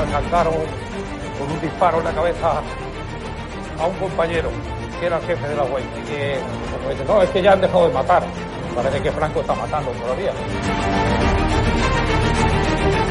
Alcanzaron con un disparo en la cabeza a un compañero que era el jefe de la web y que dice, no, es que ya han dejado de matar. Parece que Franco está matando todavía.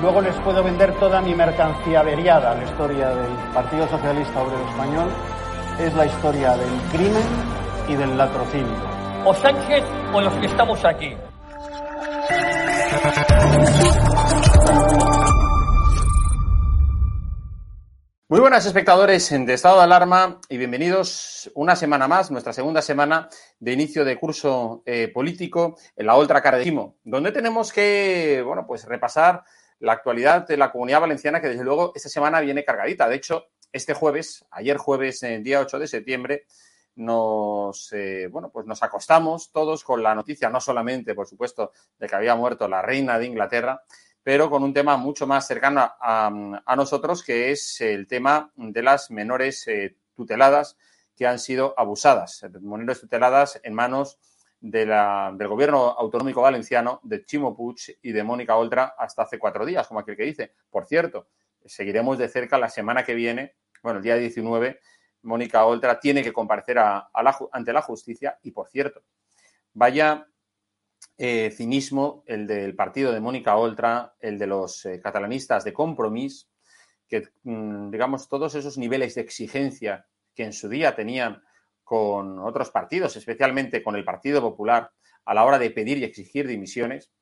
luego les puedo vender toda mi mercancía averiada. La historia del Partido Socialista Obrero Español es la historia del crimen y del latrocinio. O Sánchez o los que estamos aquí. Muy buenas espectadores de estado de alarma y bienvenidos una semana más, nuestra segunda semana de inicio de curso eh, político en la otra cara de Timo, donde tenemos que, bueno, pues repasar la actualidad de la comunidad valenciana que desde luego esta semana viene cargadita. De hecho, este jueves, ayer jueves, el día 8 de septiembre, nos, eh, bueno, pues nos acostamos todos con la noticia, no solamente, por supuesto, de que había muerto la reina de Inglaterra, pero con un tema mucho más cercano a, a nosotros, que es el tema de las menores eh, tuteladas que han sido abusadas, menores tuteladas en manos de la, del gobierno autonómico valenciano, de Chimo Puig y de Mónica Oltra hasta hace cuatro días, como aquel que dice. Por cierto, seguiremos de cerca la semana que viene, bueno, el día 19, Mónica Oltra tiene que comparecer a, la, ante la justicia y, por cierto, vaya eh, cinismo el del partido de Mónica Oltra, el de los eh, catalanistas de Compromís, que, mmm, digamos, todos esos niveles de exigencia que en su día tenían con otros partidos, especialmente con el Partido Popular, a la hora de pedir y exigir dimisiones.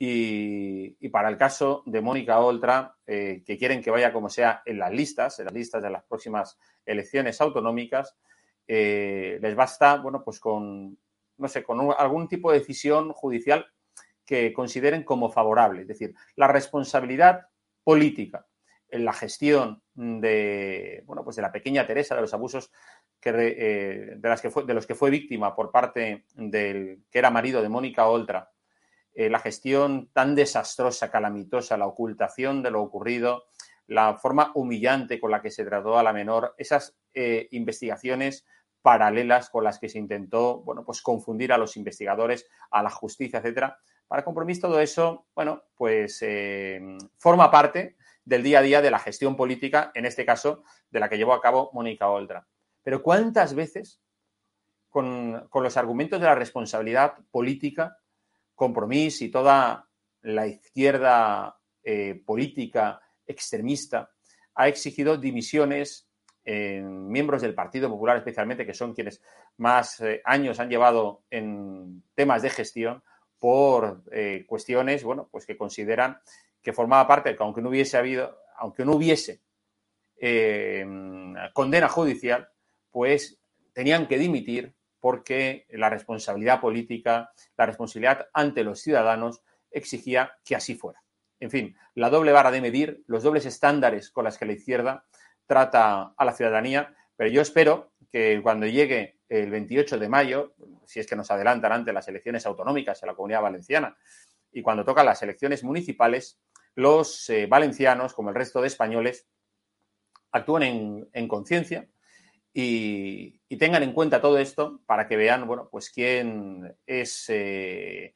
Y, para el caso de Mónica Oltra, eh, que quieren que vaya como sea en las listas, en las listas de las próximas elecciones autonómicas, eh, les basta, bueno, pues con no sé, con algún tipo de decisión judicial que consideren como favorable. Es decir, la responsabilidad política en la gestión de, bueno, pues de la pequeña Teresa, de los abusos eh, de, las que fue, de los que fue víctima por parte del que era marido de Mónica Oltra, eh, la gestión tan desastrosa, calamitosa, la ocultación de lo ocurrido, la forma humillante con la que se trató a la menor, esas eh, investigaciones paralelas con las que se intentó, bueno, pues confundir a los investigadores, a la justicia, etcétera. Para compromiso todo eso, bueno, pues forma parte del día a día de la gestión política, en este caso, de la que llevó a cabo Mónica Oltra. Pero ¿cuántas veces, con, los argumentos de la responsabilidad política, compromiso y toda la izquierda eh, política extremista ha exigido dimisiones eh, miembros del Partido Popular especialmente, que son quienes más eh, años han llevado en temas de gestión por eh, cuestiones, bueno, pues que consideran que formaba parte, que aunque no hubiese habido, aunque no hubiese condena judicial, pues tenían que dimitir porque la responsabilidad política, la responsabilidad ante los ciudadanos exigía que así fuera. En fin, la doble vara de medir, los dobles estándares con las que la izquierda trata a la ciudadanía, pero yo espero que cuando llegue el 28 de mayo, si es que nos adelantan ante las elecciones autonómicas en la comunidad valenciana y cuando tocan las elecciones municipales, los eh, valencianos, como el resto de españoles, actúen en, en conciencia y, tengan en cuenta todo esto para que vean, bueno, pues quién es eh,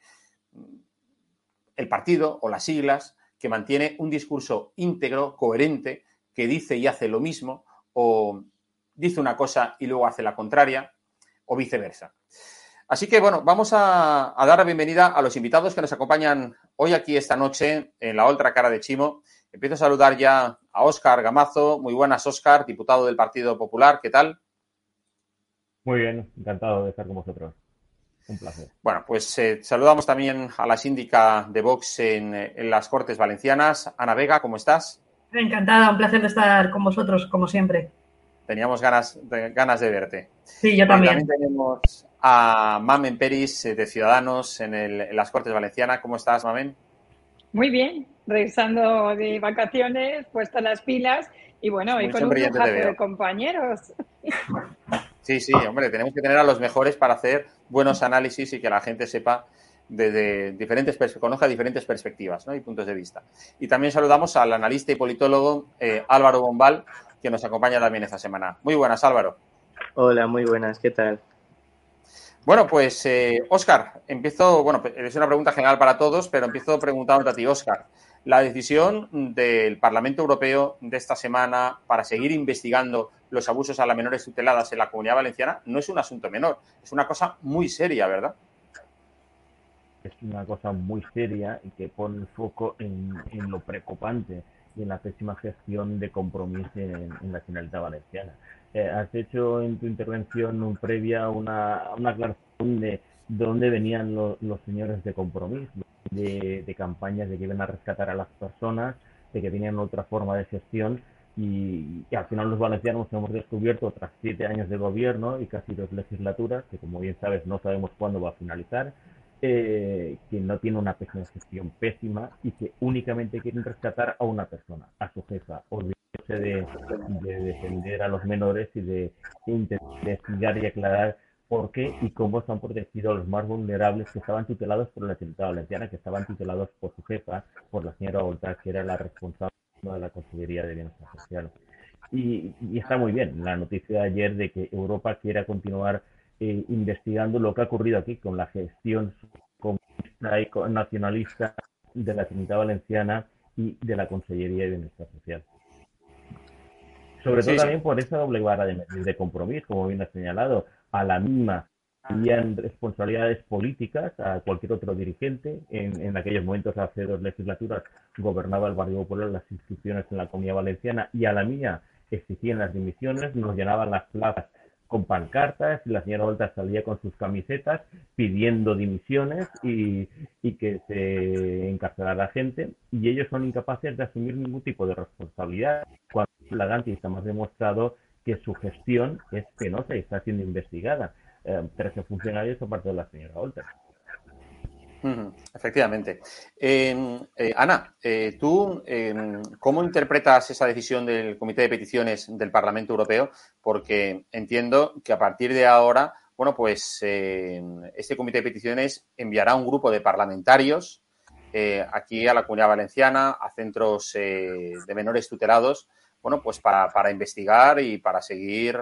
el partido o las siglas que mantiene un discurso íntegro, coherente, que dice y hace lo mismo, o dice una cosa y luego hace la contraria, o viceversa. Así que, bueno, vamos a, dar la bienvenida a los invitados que nos acompañan hoy aquí esta noche en la otra cara de Chimo. Empiezo a saludar ya a Óscar Gamazo. Muy buenas, Óscar, diputado del Partido Popular. ¿Qué tal? Muy bien, encantado de estar con vosotros. Un placer. Bueno, pues eh, saludamos también a la síndica de Vox en, en, las Cortes Valencianas. Ana Vega, ¿cómo estás? Encantada, un placer de estar con vosotros, como siempre. Teníamos ganas de, ganas de verte. Sí, yo también. Tenemos a Mamen Peris eh, de Ciudadanos en, el, en las Cortes Valencianas. ¿Cómo estás, Mamen? Muy bien, regresando de vacaciones, puestas las pilas y bueno, y con un de compañeros. Sí, sí, hombre, tenemos que tener a los mejores para hacer buenos análisis y que la gente sepa desde diferentes conozca diferentes perspectivas ¿no? y puntos de vista. Y también saludamos al analista y politólogo eh, Álvaro Bombal, que nos acompaña también esta semana. Muy buenas, Álvaro. Hola, muy buenas, ¿qué tal? Bueno, pues, eh, Óscar, empiezo, bueno, es una pregunta general para todos, pero empiezo preguntándote a ti, Óscar. La decisión del Parlamento Europeo de esta semana para seguir investigando los abusos a las menores tuteladas en la comunidad valenciana no es un asunto menor, es una cosa muy seria, ¿verdad? Es una cosa muy seria y que pone el foco en, lo preocupante y en la pésima gestión de compromiso en, la Generalitat Valenciana. Eh, has hecho en tu intervención un previa una, una aclaración de dónde venían lo, los señores de compromiso, de, de, campañas de que iban a rescatar a las personas, de que tenían otra forma de gestión y, y, al final los valencianos hemos descubierto tras siete años de gobierno y casi dos legislaturas, que como bien sabes no sabemos cuándo va a finalizar, eh, que no tiene una gestión pésima y que únicamente quieren rescatar a una persona, a su jefa, olvidándose de, de defender a los menores y de investigar y aclarar por qué y cómo están protegidos los más vulnerables que estaban tutelados por la Generalitat Valenciana, que estaban tutelados por su jefa, por la señora Volta, que era la responsable de la Consejería de Bienestar Social. Y, y, está muy bien la noticia de ayer de que Europa quiera continuar eh, investigando lo que ha ocurrido aquí con la gestión comunista y nacionalista de la Generalitat Valenciana y de la Consellería de Bienestar Social. Sobre todo sí, también por esa doble vara de, de compromiso, como bien ha señalado, a la misma habían responsabilidades políticas a cualquier otro dirigente. En, en, aquellos momentos, hace dos legislaturas, gobernaba el Barrio Popular las instituciones en la Comunidad Valenciana y a la mía exigían las dimisiones, nos llenaban las plazas con pancartas y la señora Volta salía con sus camisetas pidiendo dimisiones y, y que se encarcelara a gente y ellos son incapaces de asumir ningún tipo de responsabilidad cuando la Ganti está más demostrado que su gestión es penosa y está siendo investigada. Eh, 13 funcionarios aparte de la señora Olter. Efectivamente. Eh, eh, Ana, eh, ¿tú cómo interpretas esa decisión del Comité de Peticiones del Parlamento Europeo? Porque entiendo que a partir de ahora, bueno, pues este Comité de Peticiones enviará un grupo de parlamentarios aquí a la Comunidad Valenciana, a centros de menores tutelados, bueno, pues para, para investigar y para seguir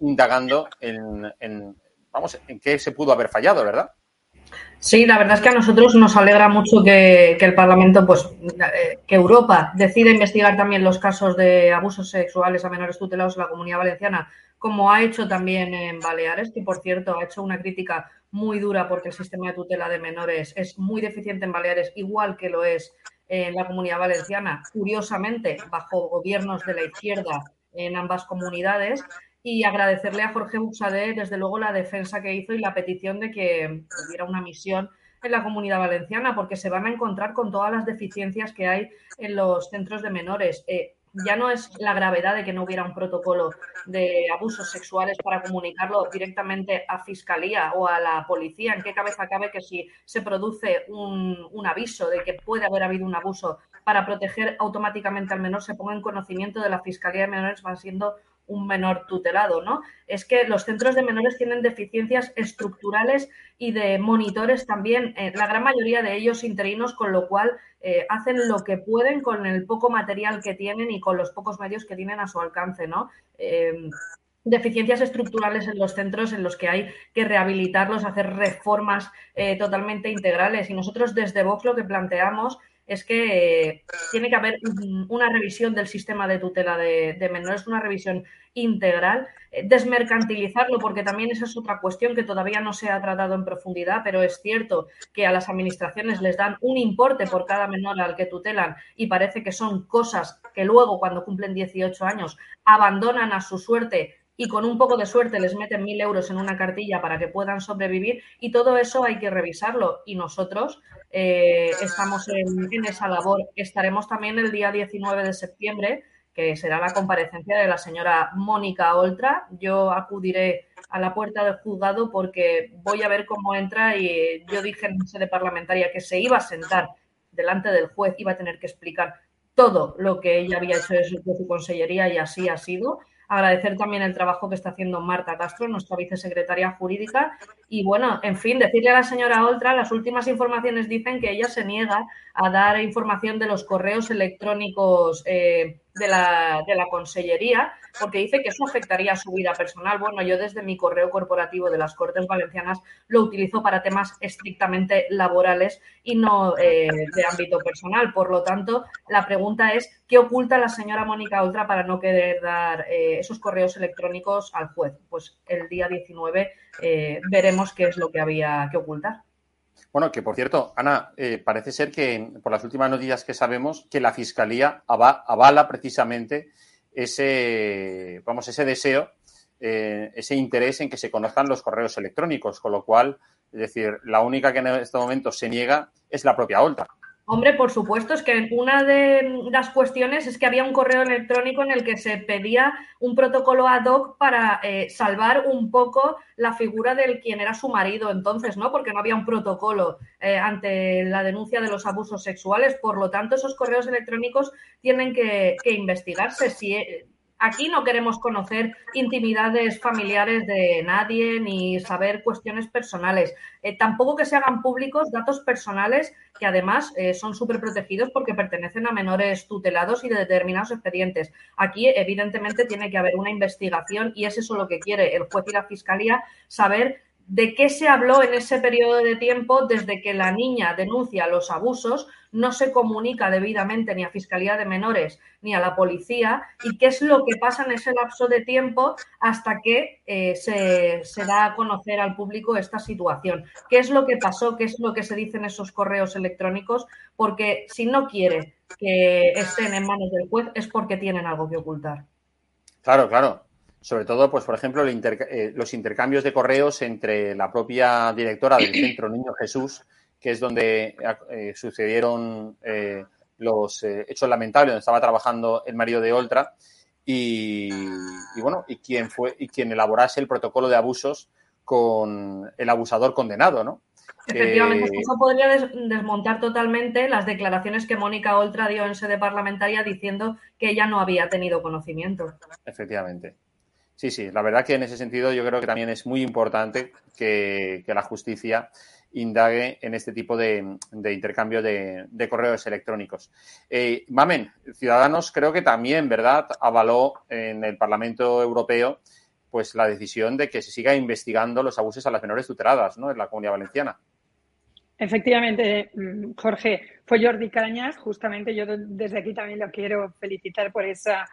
indagando en, vamos, en qué se pudo haber fallado, ¿verdad? Sí, la verdad es que a nosotros nos alegra mucho que, que el Parlamento, pues, que Europa decida investigar también los casos de abusos sexuales a menores tutelados en la Comunidad Valenciana, como ha hecho también en Baleares, que por cierto ha hecho una crítica muy dura porque el sistema de tutela de menores es muy deficiente en Baleares, igual que lo es en la Comunidad Valenciana, curiosamente bajo gobiernos de la izquierda en ambas comunidades y agradecerle a Jorge Buxade, desde luego, la defensa que hizo y la petición de que hubiera una misión en la comunidad valenciana, porque se van a encontrar con todas las deficiencias que hay en los centros de menores. Eh, ya no es la gravedad de que no hubiera un protocolo de abusos sexuales para comunicarlo directamente a Fiscalía o a la policía. ¿En qué cabeza cabe que si se produce un, un aviso de que puede haber habido un abuso para proteger automáticamente al menor se ponga en conocimiento de la Fiscalía de Menores? Va siendo un menor tutelado, ¿no? Es que los centros de menores tienen deficiencias estructurales y de monitores también, eh, la gran mayoría de ellos interinos, con lo cual eh, hacen lo que pueden con el poco material que tienen y con los pocos medios que tienen a su alcance, ¿no? Eh, deficiencias estructurales en los centros en los que hay que rehabilitarlos, hacer reformas totalmente integrales. Y nosotros desde Vox lo que planteamos es que tiene que haber una revisión del sistema de tutela de, menores, una revisión integral, eh, desmercantilizarlo, porque también esa es otra cuestión que todavía no se ha tratado en profundidad, pero es cierto que a las administraciones les dan un importe por cada menor al que tutelan y parece que son cosas que luego, cuando cumplen 18 años, abandonan a su suerte y con un poco de suerte les meten mil euros en una cartilla para que puedan sobrevivir y todo eso hay que revisarlo y nosotros eh, estamos en, esa labor. Estaremos también el día 19 de septiembre, que será la comparecencia de la señora Mónica Oltra. Yo acudiré a la puerta del juzgado porque voy a ver cómo entra y yo dije en sede parlamentaria que se iba a sentar delante del juez, iba a tener que explicar todo lo que ella había hecho de su, de su consellería y así ha sido. Agradecer también el trabajo que está haciendo Marta Castro, nuestra vicesecretaria jurídica. Y bueno, en fin, decirle a la señora Oltra, las últimas informaciones dicen que ella se niega a dar información de los correos electrónicos eh, de, la, de la Consellería, porque dice que eso afectaría a su vida personal. Bueno, yo desde mi correo corporativo de las Cortes Valencianas lo utilizo para temas estrictamente laborales y no eh, de ámbito personal. Por lo tanto, la pregunta es, ¿qué oculta la señora Mónica Oltra para no querer dar eh, esos correos electrónicos al juez? Pues el día 19 veremos qué es lo que había que ocultar. Bueno, que por cierto, Ana, eh, parece ser que por las últimas noticias que sabemos que la Fiscalía avala precisamente ese, vamos, ese deseo, eh, ese interés en que se conozcan los correos electrónicos, con lo cual, es decir, la única que en este momento se niega es la propia Olta. Hombre, por supuesto, es que una de las cuestiones es que había un correo electrónico en el que se pedía un protocolo ad hoc para eh, salvar un poco la figura del quien era su marido entonces, ¿no? Porque no había un protocolo eh, ante la denuncia de los abusos sexuales. Por lo tanto, esos correos electrónicos tienen que, investigarse. Si, eh, Aquí no queremos conocer intimidades familiares de nadie ni saber cuestiones personales. Eh, tampoco que se hagan públicos datos personales que además eh, son súper protegidos porque pertenecen a menores tutelados y de determinados expedientes. Aquí, evidentemente, tiene que haber una investigación y es eso lo que quiere el juez y la fiscalía, saber de qué se habló en ese periodo de tiempo desde que la niña denuncia los abusos, no se comunica debidamente ni a Fiscalía de Menores ni a la policía y qué es lo que pasa en ese lapso de tiempo hasta que eh, se, se, da a conocer al público esta situación. ¿Qué es lo que pasó? ¿Qué es lo que se dice en esos correos electrónicos? Porque si no quiere que estén en manos del juez es porque tienen algo que ocultar. Claro, claro sobre todo, pues, por ejemplo, eh, los intercambios de correos entre la propia directora del Centro Niño Jesús, que es donde eh, sucedieron eh, los hechos lamentables, donde estaba trabajando el marido de Oltra, y, bueno, y quien fue, y quien elaborase el protocolo de abusos con el abusador condenado, ¿no? Efectivamente, eso podría desmontar totalmente las declaraciones que Mónica Oltra dio en sede parlamentaria diciendo que ella no había tenido conocimiento. Efectivamente. Sí, sí, la verdad que en ese sentido yo creo que también es muy importante que, la justicia indague en este tipo de, intercambio de, correos electrónicos. Eh, Mamen, Ciudadanos creo que también, ¿verdad?, avaló en el Parlamento Europeo pues la decisión de que se siga investigando los abusos a las menores tuteladas, ¿no?, en la Comunidad Valenciana. Efectivamente, mm, Jorge, fue Jordi Cañas, justamente yo desde aquí también lo quiero felicitar por esa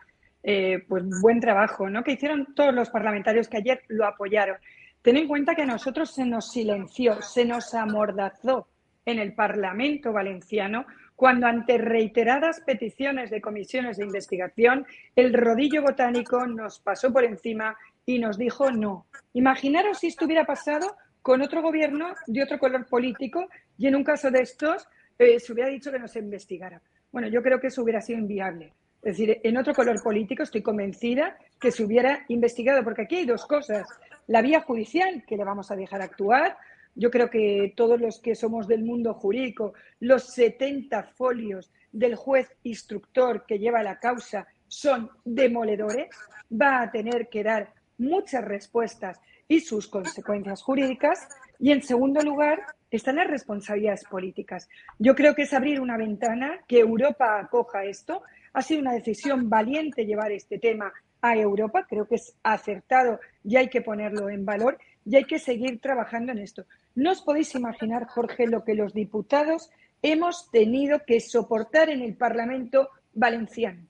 eh, pues buen trabajo, ¿no? Que hicieron todos los parlamentarios que ayer lo apoyaron. Ten en cuenta que a nosotros se nos silenció, se nos amordazó en el Parlamento valenciano cuando ante reiteradas peticiones de comisiones de investigación, el rodillo botánico nos pasó por encima y nos dijo no. Imaginaros si esto hubiera pasado con otro gobierno de otro color político y en un caso de estos eh, se hubiera dicho que no se investigara. Bueno, yo creo que eso hubiera sido inviable. Es decir, en otro color político estoy convencida que se hubiera investigado, porque aquí hay dos cosas. La vía judicial, que le vamos a dejar actuar. Yo creo que todos los que somos del mundo jurídico, los 70 folios del juez instructor que lleva la causa son demoledores, va a tener que dar muchas respuestas y sus consecuencias jurídicas. Y en segundo lugar, están las responsabilidades políticas. Yo creo que es abrir una ventana, que Europa acoja esto. Ha sido una decisión valiente llevar este tema a Europa, creo que es acertado y hay que ponerlo en valor y hay que seguir trabajando en esto. No os podéis imaginar, Jorge, lo que los diputados hemos tenido que soportar en el Parlamento valenciano.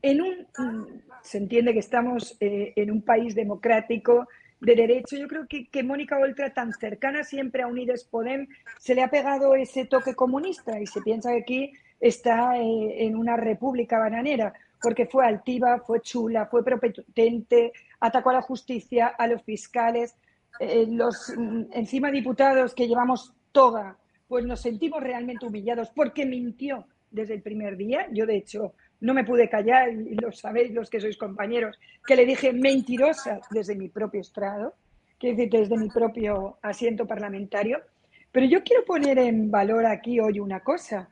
En un, se entiende que estamos eh, en un país democrático, de derecho. Yo creo que, que Mónica Oltra, tan cercana siempre a Unides Podem, se le ha pegado ese toque comunista y se piensa que aquí está eh, en una república bananera, porque fue altiva, fue chula, fue prepotente, atacó a la justicia, a los fiscales, eh, los mm, encima diputados que llevamos toga, pues nos sentimos realmente humillados porque mintió desde el primer día. Yo, de hecho, no me pude callar, y lo sabéis los que sois compañeros, que le dije mentirosa desde mi propio estrado, que decir, desde mi propio asiento parlamentario. Pero yo quiero poner en valor aquí hoy una cosa.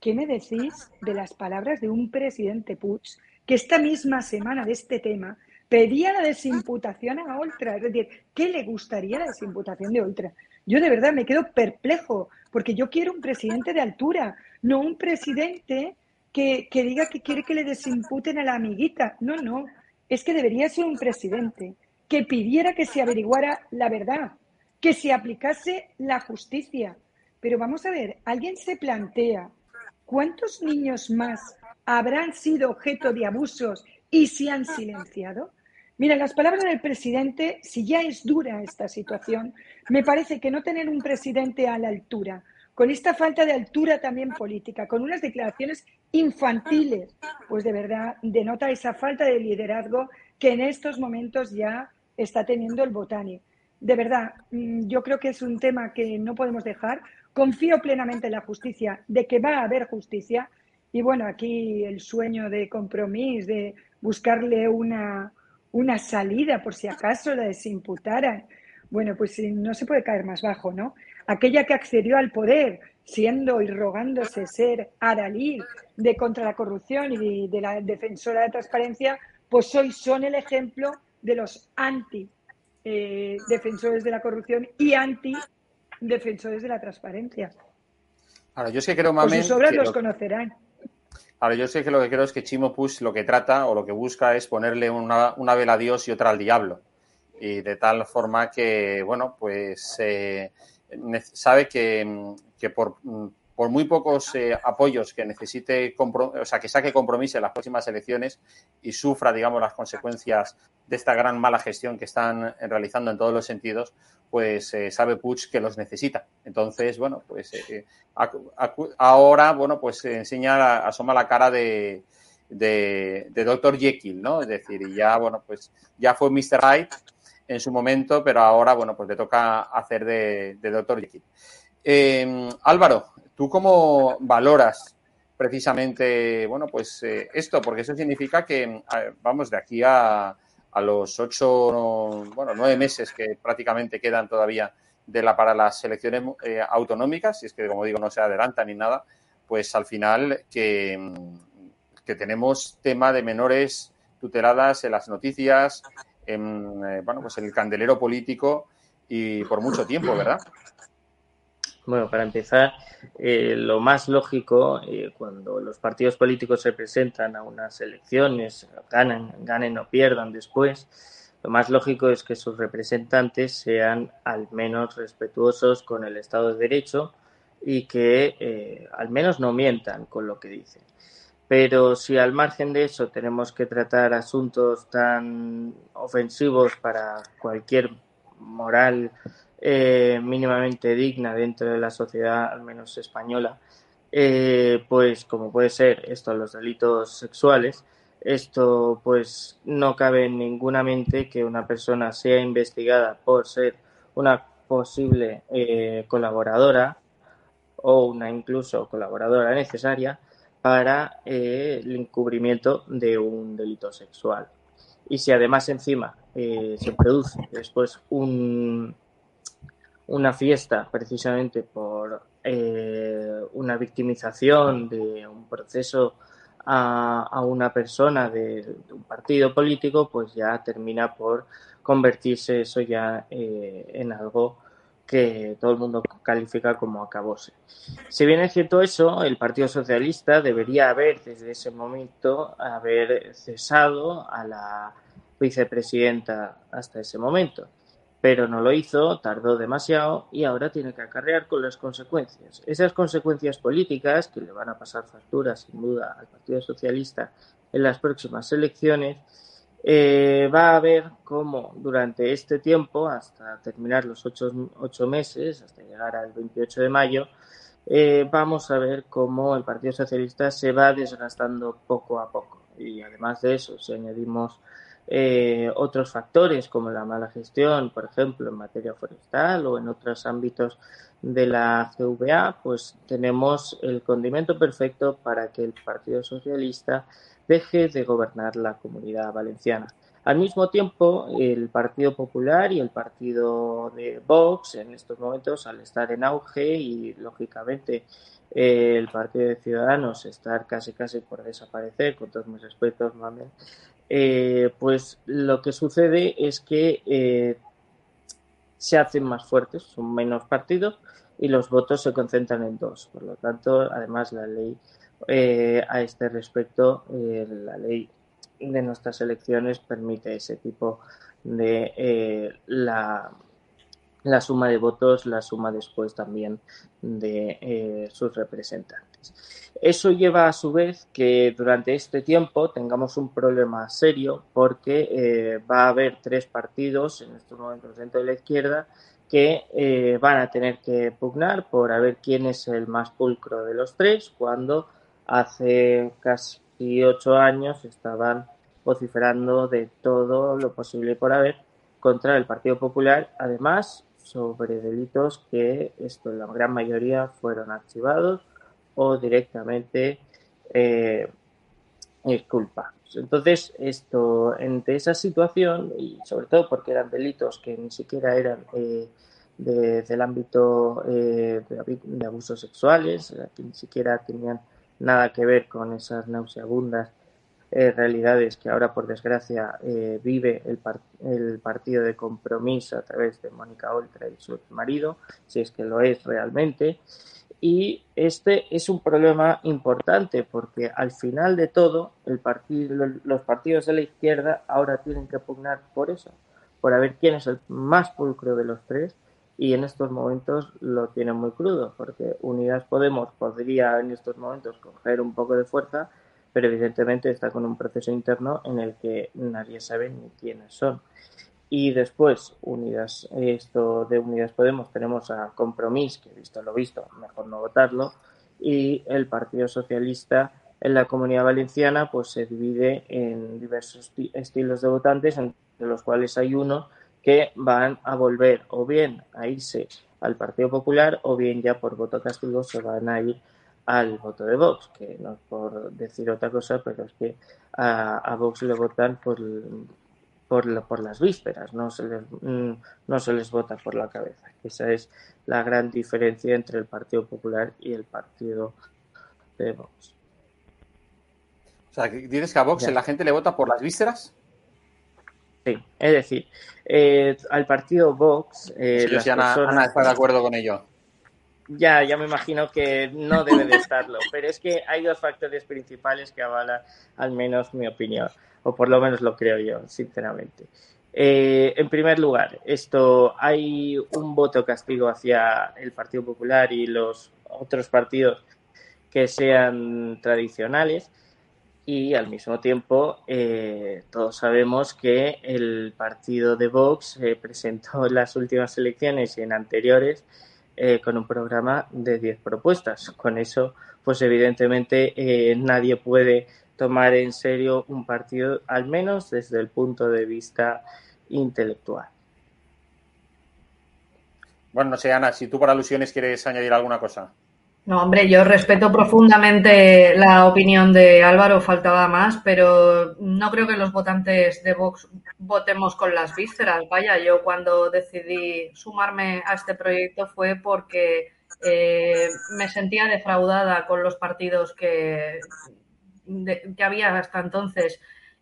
¿Qué me decís de las palabras de un presidente Puig que esta misma semana de este tema pedía la desimputación a Oltra? Es decir, ¿qué le gustaría la desimputación de Oltra? Yo de verdad me quedo perplejo, porque yo quiero un presidente de altura, no un presidente que, diga que quiere que le desimputen a la amiguita. No, no, es que debería ser un presidente que pidiera que se averiguara la verdad, que se aplicase la justicia. Pero vamos a ver, ¿alguien se plantea cuántos niños más habrán sido objeto de abusos y se han silenciado? Mira, las palabras del presidente, si ya es dura esta situación, me parece que no tener un presidente a la altura, con esta falta de altura también política, con unas declaraciones infantiles, pues de verdad denota esa falta de liderazgo que en estos momentos ya está teniendo el Botani. De verdad, mm, yo creo que es un tema que no podemos dejar. Confío plenamente en la justicia, de que va a haber justicia. Y bueno, aquí el sueño de compromiso, de buscarle una, una salida por si acaso la desimputaran. Bueno, pues no se puede caer más bajo, ¿no? aquella que accedió al poder siendo y rogándose ser adalid de contra la corrupción y de, la defensora de transparencia, pues hoy son el ejemplo de los anti eh, defensores de la corrupción y anti defensores de la transparencia. Ahora, yo sé que creo, Mamen, sus obras los conocerán. Ahora, yo sé que lo que creo es que Chimo Push lo que trata o lo que busca es ponerle una, una vela a Dios y otra al diablo. Y de tal forma que, bueno, pues eh, sabe que, por, por, muy pocos eh, apoyos que necesite, o sea, que saque compromiso en las próximas elecciones y sufra, digamos, las consecuencias de esta gran mala gestión que están realizando en todos los sentidos, pues eh, sabe Puig que los necesita. Entonces, bueno, pues eh, ahora, bueno, pues enseña, asoma la cara de, de, de Dr. Jekyll, ¿no? Es decir, ya, bueno, pues ya fue Mr. Right en su momento, pero ahora, bueno, pues le toca hacer de, doctor Jekyll. Em, Álvaro, ¿tú cómo valoras precisamente, bueno, pues eh, esto? Porque eso significa que, vamos, de aquí a, a los ocho, bueno, nueve meses que prácticamente quedan todavía de la, para las elecciones eh, autonómicas, si es que, como digo, no se adelanta ni nada, pues al final que, que tenemos tema de menores tuteladas en las noticias, en, eh, bueno, pues el candelero político y por mucho tiempo, ¿verdad? Bueno, para empezar, eh, lo más lógico eh, cuando los partidos políticos se presentan a unas elecciones, ganan, ganen o pierdan después, lo más lógico es que sus representantes sean al menos respetuosos con el Estado de Derecho y que al menos no mientan con lo que dicen. Pero si al margen de eso tenemos que tratar asuntos tan ofensivos para cualquier moral eh, mínimamente digna dentro de la sociedad, al menos española, eh, pues como puede ser esto, los delitos sexuales, esto pues no cabe en ninguna mente que una persona sea investigada por ser una posible eh, colaboradora o una incluso colaboradora necesaria para el encubrimiento de un delito sexual. Y si además encima se produce después un, una fiesta precisamente por eh, una victimización de un proceso a, una persona de, un partido político, pues ya termina por convertirse eso ya eh, en algo que todo el mundo califica como acabose. Si bien es cierto eso, el Partido Socialista debería haber desde ese momento haber cesado a la vicepresidenta hasta ese momento, pero no lo hizo, tardó demasiado y ahora tiene que acarrear con las consecuencias. Esas consecuencias políticas que le van a pasar facturas sin duda al Partido Socialista en las próximas elecciones eh, va a ver cómo durante este tiempo, hasta terminar los ocho, meses, hasta llegar al 28 de mayo, eh, vamos a ver cómo el Partido Socialista se va desgastando poco a poco. Y además de eso, si añadimos eh, otros factores como la mala gestión, por ejemplo, en materia forestal o en otros ámbitos de la CVA, pues tenemos el condimento perfecto para que el Partido Socialista deje de gobernar la comunidad valenciana. Al mismo tiempo, el Partido Popular y el partido de Vox en estos momentos, al estar en auge y lógicamente el Partido de Ciudadanos estar casi casi por desaparecer, con todos mis respetos, mamen, eh, pues lo que sucede es que eh, se hacen más fuertes, son menos partidos y los votos se concentran en dos. Por lo tanto, además la ley eh, a este respecto, eh, la ley de nuestras elecciones permite ese tipo de eh, la, la, suma de votos, la suma después también de sus representantes. Eso lleva a su vez que durante este tiempo tengamos un problema serio porque va a haber tres partidos en estos momentos dentro de la izquierda que van a tener que pugnar por a ver quién es el más pulcro de los tres cuando hace casi ocho años estaban vociferando de todo lo posible por haber contra el Partido Popular, además sobre delitos que esto en la gran mayoría fueron archivados o directamente eh, culpados. Entonces, esto, entre esa situación, y sobre todo porque eran delitos que ni siquiera eran eh, del ámbito eh, de, de, abusos sexuales, que ni siquiera tenían nada que ver con esas nauseabundas eh, realidades que ahora, por desgracia, eh, vive el, el, partido de compromiso a través de Mónica Oltra y su marido, si es que lo es realmente. Y este es un problema importante porque al final de todo, el partido, los partidos de la izquierda ahora tienen que pugnar por eso, por ver quién es el más pulcro de los tres y en estos momentos lo tiene muy crudo, porque Unidas Podemos podría en estos momentos coger un poco de fuerza, pero evidentemente está con un proceso interno en el que nadie sabe ni quiénes son. Y después, Unidas, esto de Unidas Podemos, tenemos a Compromís, que visto lo visto, mejor no votarlo, y el Partido Socialista en la Comunidad Valenciana pues se divide en diversos estilos de votantes, entre los cuales hay uno que van a volver o bien a irse al Partido Popular o bien ya por voto castigo se van a ir al voto de Vox, que no es por decir otra cosa, pero es que a, Vox le votan por, por, por las vísperas, no se, les, mm, no se les vota por la cabeza. Esa es la gran diferencia entre el Partido Popular y el Partido de Vox. O sea, ¿dices que a Vox la gente le vota por las vísceras? Sí, es decir, eh, al partido Vox. Eh, sí, Ana, está de acuerdo con ello. Ya, ya me imagino que no debe de estarlo, pero es que hay dos factores principales que avalan al menos mi opinión, o por lo menos lo creo yo, sinceramente. Eh, en primer lugar, esto hay un voto castigo hacia el Partido Popular y los otros partidos que sean tradicionales y al mismo tiempo eh, todos sabemos que el partido de Vox eh, presentó en las últimas elecciones y en anteriores eh, con un programa de 10 propuestas. Con eso, pues evidentemente nadie puede tomar en serio un partido, al menos desde el punto de vista intelectual. Bueno, no sé, Ana, si tú por alusiones quieres añadir alguna cosa. No, hombre, yo respeto profundamente la opinión de Álvaro, faltaba más, pero no creo que los votantes de Vox votemos con las vísceras. Vaya, yo cuando decidí sumarme a este proyecto fue porque eh, me sentía defraudada con los partidos que que había hasta entonces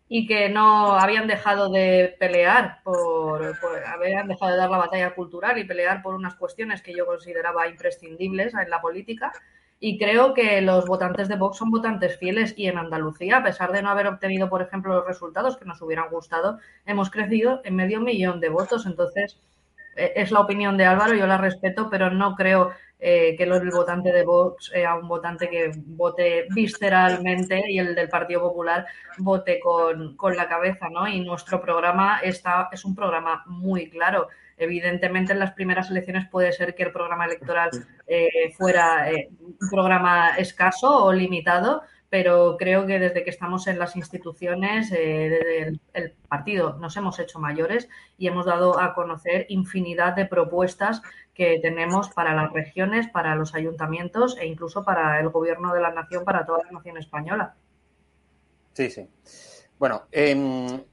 y que no habían dejado de pelear por, por, habían dejado de dar la batalla cultural y pelear por unas cuestiones que yo consideraba imprescindibles en la política. Y creo que los votantes de Vox son votantes fieles y en Andalucía, a pesar de no haber obtenido, por ejemplo, los resultados que nos hubieran gustado, hemos crecido en medio millón de votos. Entonces, e, es la opinión de Álvaro, yo la respeto, pero no creo eh, que el votante de Vox sea un votante que vote visceralmente y el del Partido Popular vote con, con la cabeza, ¿no? Y nuestro programa está, es un programa muy claro. Evidentemente, en las primeras elecciones puede ser que el programa electoral eh, fuera eh, un programa escaso o limitado, pero creo que desde que estamos en las instituciones, eh, desde el, el, partido, nos hemos hecho mayores y hemos dado a conocer infinidad de propuestas que tenemos para las regiones, para los ayuntamientos e incluso para el gobierno de la nación, para toda la nación española. Sí, sí. Bueno, eh,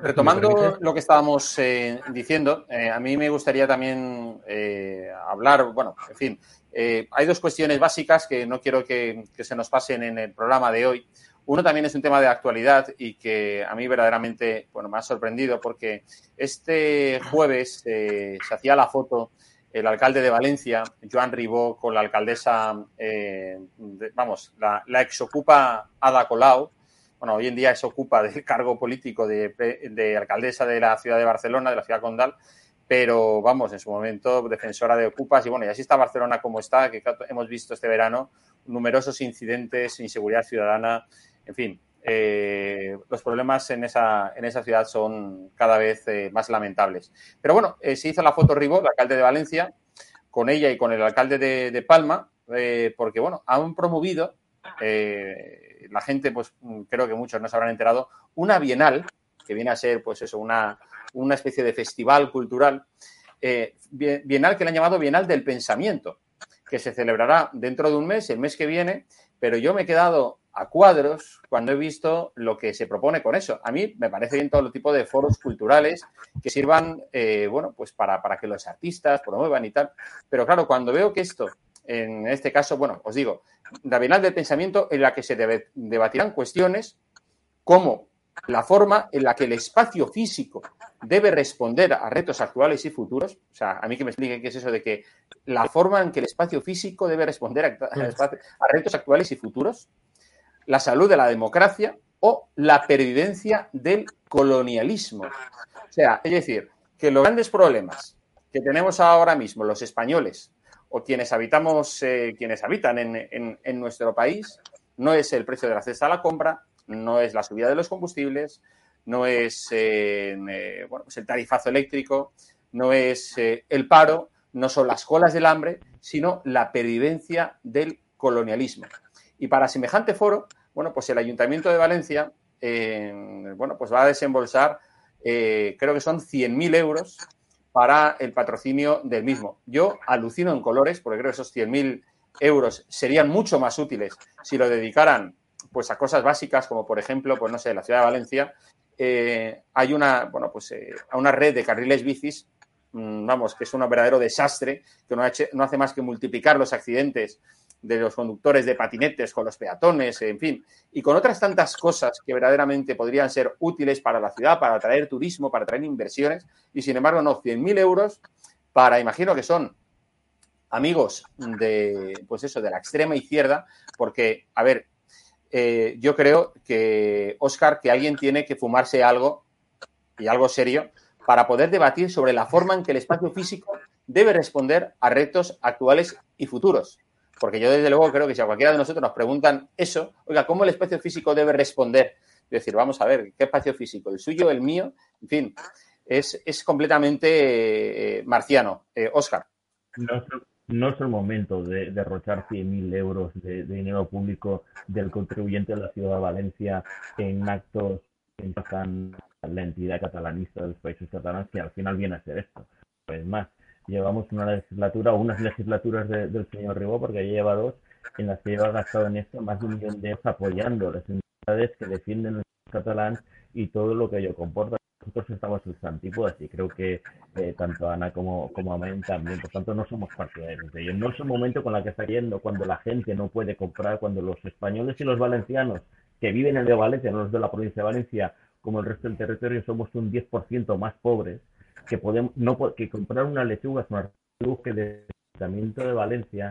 retomando lo que estábamos eh, diciendo, eh, a mí me gustaría también eh, hablar, bueno, en fin, eh, hay dos cuestiones básicas que no quiero que, se nos pasen en el programa de hoy. Uno también es un tema de actualidad y que a mí verdaderamente bueno, me ha sorprendido porque este jueves eh, se hacía la foto el alcalde de Valencia, Joan Ribó, con la alcaldesa, eh, vamos, la, exocupa Ada Colau, bueno, hoy en día se ocupa del cargo político de, de, alcaldesa de la ciudad de Barcelona, de la ciudad condal, pero vamos, en su momento defensora de ocupas y bueno, y así está Barcelona como está, que hemos visto este verano numerosos incidentes, inseguridad ciudadana, en fin, eh, los problemas en esa, en esa ciudad son cada vez eh, más lamentables. Pero bueno, eh, se hizo la foto Ribó, el alcalde de Valencia, con ella y con el alcalde de, de Palma, porque bueno, han promovido, la gente, pues creo que muchos no se habrán enterado, una bienal, que viene a ser pues eso, una, una especie de festival cultural, eh, bienal que le han llamado Bienal del Pensamiento, que se celebrará dentro de un mes, el mes que viene, pero yo me he quedado a cuadros cuando he visto lo que se propone con eso. A mí me parece bien todo tipo de foros culturales que sirvan, eh, bueno, pues para, para, que los artistas promuevan y tal. Pero claro, cuando veo que esto, en este caso, bueno, os digo, la Bienal del Pensamiento en la que se debatirán cuestiones como la forma en la que el espacio físico debe responder a retos actuales y futuros. O sea, a mí que me expliquen qué es eso de que la forma en que el espacio físico debe responder a, a, a retos actuales y futuros la salud de la democracia o la pervivencia del colonialismo. O sea, es decir, que los grandes problemas que tenemos ahora mismo los españoles o quienes habitamos, eh, quienes habitan en, en, en, nuestro país, no es el precio de la cesta a la compra, no es la subida de los combustibles, no es eh, eh, bueno, pues el tarifazo eléctrico, no es eh, el paro, no son las colas del hambre, sino la pervivencia del colonialismo. Y para semejante foro, bueno, pues el Ayuntamiento de Valencia, bueno, pues va a desembolsar, creo que son 100.000 euros para el patrocinio del mismo. Yo alucino en colores, porque creo que esos 100.000 euros serían mucho más útiles si lo dedicaran pues a cosas básicas, como por ejemplo, pues no sé, la ciudad de Valencia, eh, hay una, bueno, pues eh, una red de carriles bicis, mmm, vamos, que es un verdadero desastre, que no, hace, no hace más que multiplicar los accidentes de los conductores de patinetes con los peatones, en fin, y con otras tantas cosas que verdaderamente podrían ser útiles para la ciudad, para atraer turismo, para atraer inversiones, y sin embargo no, 100.000 euros para, imagino que son amigos de, pues eso, de la extrema izquierda, porque, a ver, eh, yo creo que, Oscar, que alguien tiene que fumarse algo, y algo serio, para poder debatir sobre la forma en que el espacio físico debe responder a retos actuales y futuros. Porque yo, desde luego, creo que si a cualquiera de nosotros nos preguntan eso, oiga, ¿cómo el espacio físico debe responder? Es decir, vamos a ver, ¿qué espacio físico? ¿El suyo, el mío? En fin, es, es completamente eh, marciano. Eh, Oscar. No, no, es el momento de derrochar 100.000 euros de, dinero público del contribuyente de la ciudad de Valencia en actos que impactan la entidad catalanista de los países catalanes, que al final viene a ser esto. Pues más, llevamos una legislatura unas legislaturas de, del señor Ribó, porque ya lleva dos, en las que lleva gastado en esto más de un millón de euros apoyando las entidades que defienden el catalán y todo lo que ello comporta. Nosotros estamos en antípodas y creo que eh, tanto Ana como, como Amén también, por tanto no somos partidarios de ello. No es un momento con la que está yendo cuando la gente no puede comprar, cuando los españoles y los valencianos que viven en de Valencia, no los de la provincia de Valencia, como el resto del territorio, somos un 10% más pobres, que podemos no que comprar una lechuga una que del Ayuntamiento de Valencia,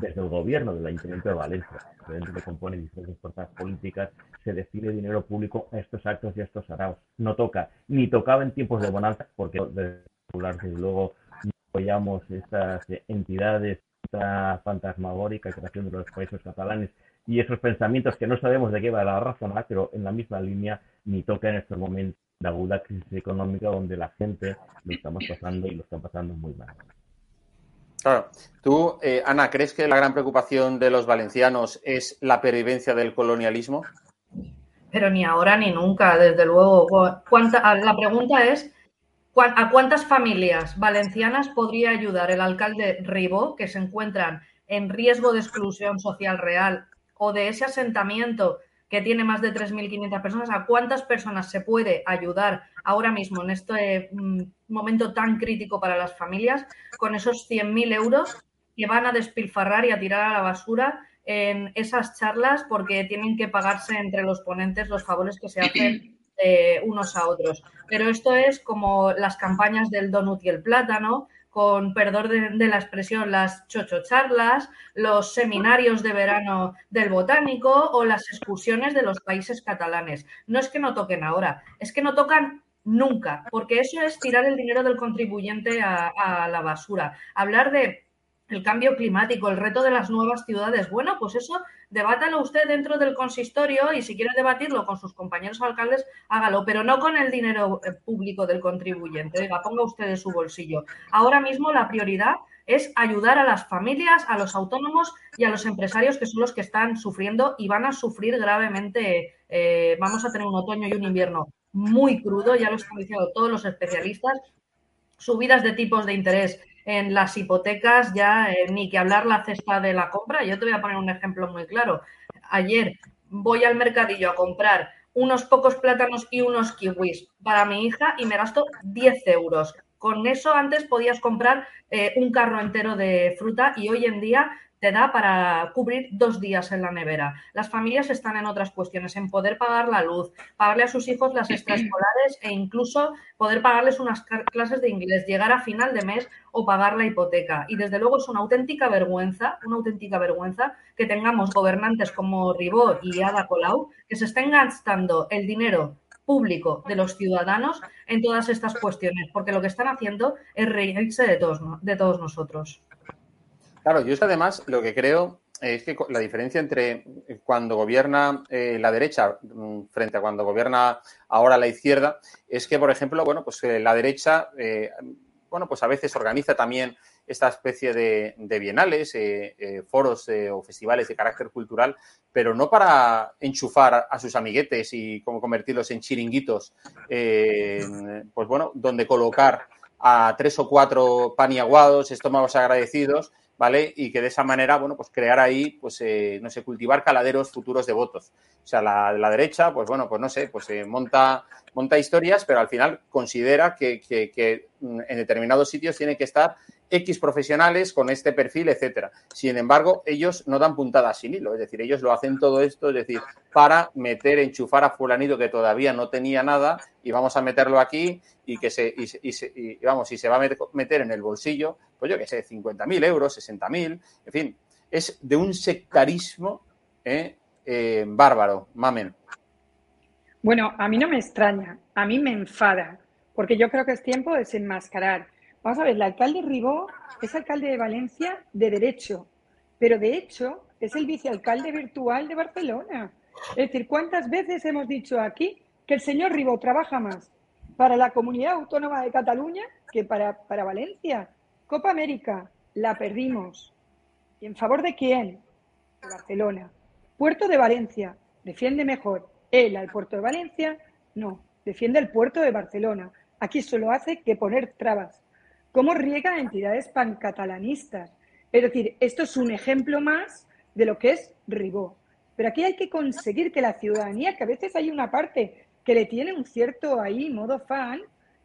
desde el gobierno del Ayuntamiento de Valencia, que compone diferentes fuerzas políticas, se define dinero público a estos actos y a estos araos. No toca, ni tocaba en tiempos de bonanza, porque desde luego apoyamos estas entidades, esta fantasmagórica creación de los países catalanes y esos pensamientos que no sabemos de qué va a razonar, pero en la misma línea ni toca en estos momentos de aguda crisis económica donde la gente lo estamos pasando y lo está pasando muy mal. Claro. Tú, eh, Ana, ¿crees que la gran preocupación de los valencianos es la pervivencia del colonialismo? Pero ni ahora ni nunca, desde luego. la pregunta es, ¿a cuántas familias valencianas podría ayudar el alcalde Ribó, que se encuentran en riesgo de exclusión social real, o de ese asentamiento que tiene más de 3.500 personas, ¿a cuántas personas se puede ayudar ahora mismo en este mm, momento tan crítico para las familias con esos 100.000 euros que van a despilfarrar y a tirar a la basura en esas charlas porque tienen que pagarse entre los ponentes los favores que se hacen eh, unos a otros. Pero esto es como las campañas del donut y el plátano, con perdón de, la expresión, las chochocharlas, los seminarios de verano del botánico o las excursiones de los países catalanes. No es que no toquen ahora, es que no tocan nunca, porque eso es tirar el dinero del contribuyente a la basura. Hablar de el cambio climático, el reto de las nuevas ciudades. Bueno, pues eso debátalo usted dentro del consistorio y si quiere debatirlo con sus compañeros alcaldes, hágalo, pero no con el dinero eh, público del contribuyente. Oiga, ponga usted de su bolsillo. Ahora mismo la prioridad es ayudar a las familias, a los autónomos y a los empresarios que son los que están sufriendo y van a sufrir gravemente. Eh, vamos a tener un otoño y un invierno muy crudo, ya lo están diciendo todos los especialistas, subidas de tipos de interés en las hipotecas, ya eh, ni que hablar la cesta de la compra. Yo te voy a poner un ejemplo muy claro. Ayer voy al mercadillo a comprar unos pocos plátanos y unos kiwis para mi hija y me gasto 10 euros. Con eso antes podías comprar eh, un carro entero de fruta y hoy en día te da para cubrir dos días en la nevera. Las familias están en otras cuestiones, en poder pagar la luz, pagarle a sus hijos las extraescolares e incluso poder pagarles unas clases de inglés, llegar a final de mes o pagar la hipoteca. Y desde luego es una auténtica vergüenza, una auténtica vergüenza que tengamos gobernantes como Ribó y Ada Colau que se estén gastando el dinero público de los ciudadanos en todas estas cuestiones, porque lo que están haciendo es reírse de todos, de todos nosotros. Claro, yo además lo que creo es que la diferencia entre cuando gobierna eh, la derecha mm, frente a cuando gobierna ahora la izquierda es que, por ejemplo, bueno, pues eh, la derecha, eh, bueno, pues a veces organiza también esta especie de, bienales, foros o festivales de carácter cultural, pero no para enchufar a sus amiguetes y como convertirlos en chiringuitos, pues bueno, donde colocar a tres o cuatro paniaguados, estómagos agradecidos, ¿vale? Y que de esa manera, bueno, pues crear ahí, pues, eh, no sé, cultivar caladeros futuros de votos. O sea, la, la derecha, pues bueno, pues no sé, pues eh, monta, monta historias, pero al final considera que, mm, en determinados sitios tiene que estar X profesionales con este perfil, etcétera. Sin embargo, ellos no dan puntadas sin hilo, es decir, ellos lo hacen todo esto, es decir, para meter, enchufar a fulanito que todavía no tenía nada y vamos a meterlo aquí y que se, y, vamos, y se va a meter en el bolsillo, pues yo qué sé, 50.000 euros, 60.000, en fin, es de un sectarismo ¿eh? Eh, bárbaro, mamen. Bueno, a mí no me extraña, a mí me enfada, porque yo creo que es tiempo de desenmascarar Vamos a ver, el alcalde Ribó es alcalde de Valencia de derecho, pero de hecho es el vicealcalde virtual de Barcelona. Es decir, ¿cuántas veces hemos dicho aquí que el señor Ribó trabaja más para la comunidad autónoma de Cataluña que para, para Valencia? Copa América, la perdimos. ¿Y en favor de quién? De Barcelona. Puerto de Valencia, defiende mejor. Él al puerto de Valencia, no, defiende el puerto de Barcelona. Aquí solo hace que poner trabas cómo riega entidades pancatalanistas. Es decir, esto es un ejemplo más de lo que es Ribó. Pero aquí hay que conseguir que la ciudadanía, que a veces hay una parte que le tiene un cierto ahí modo fan,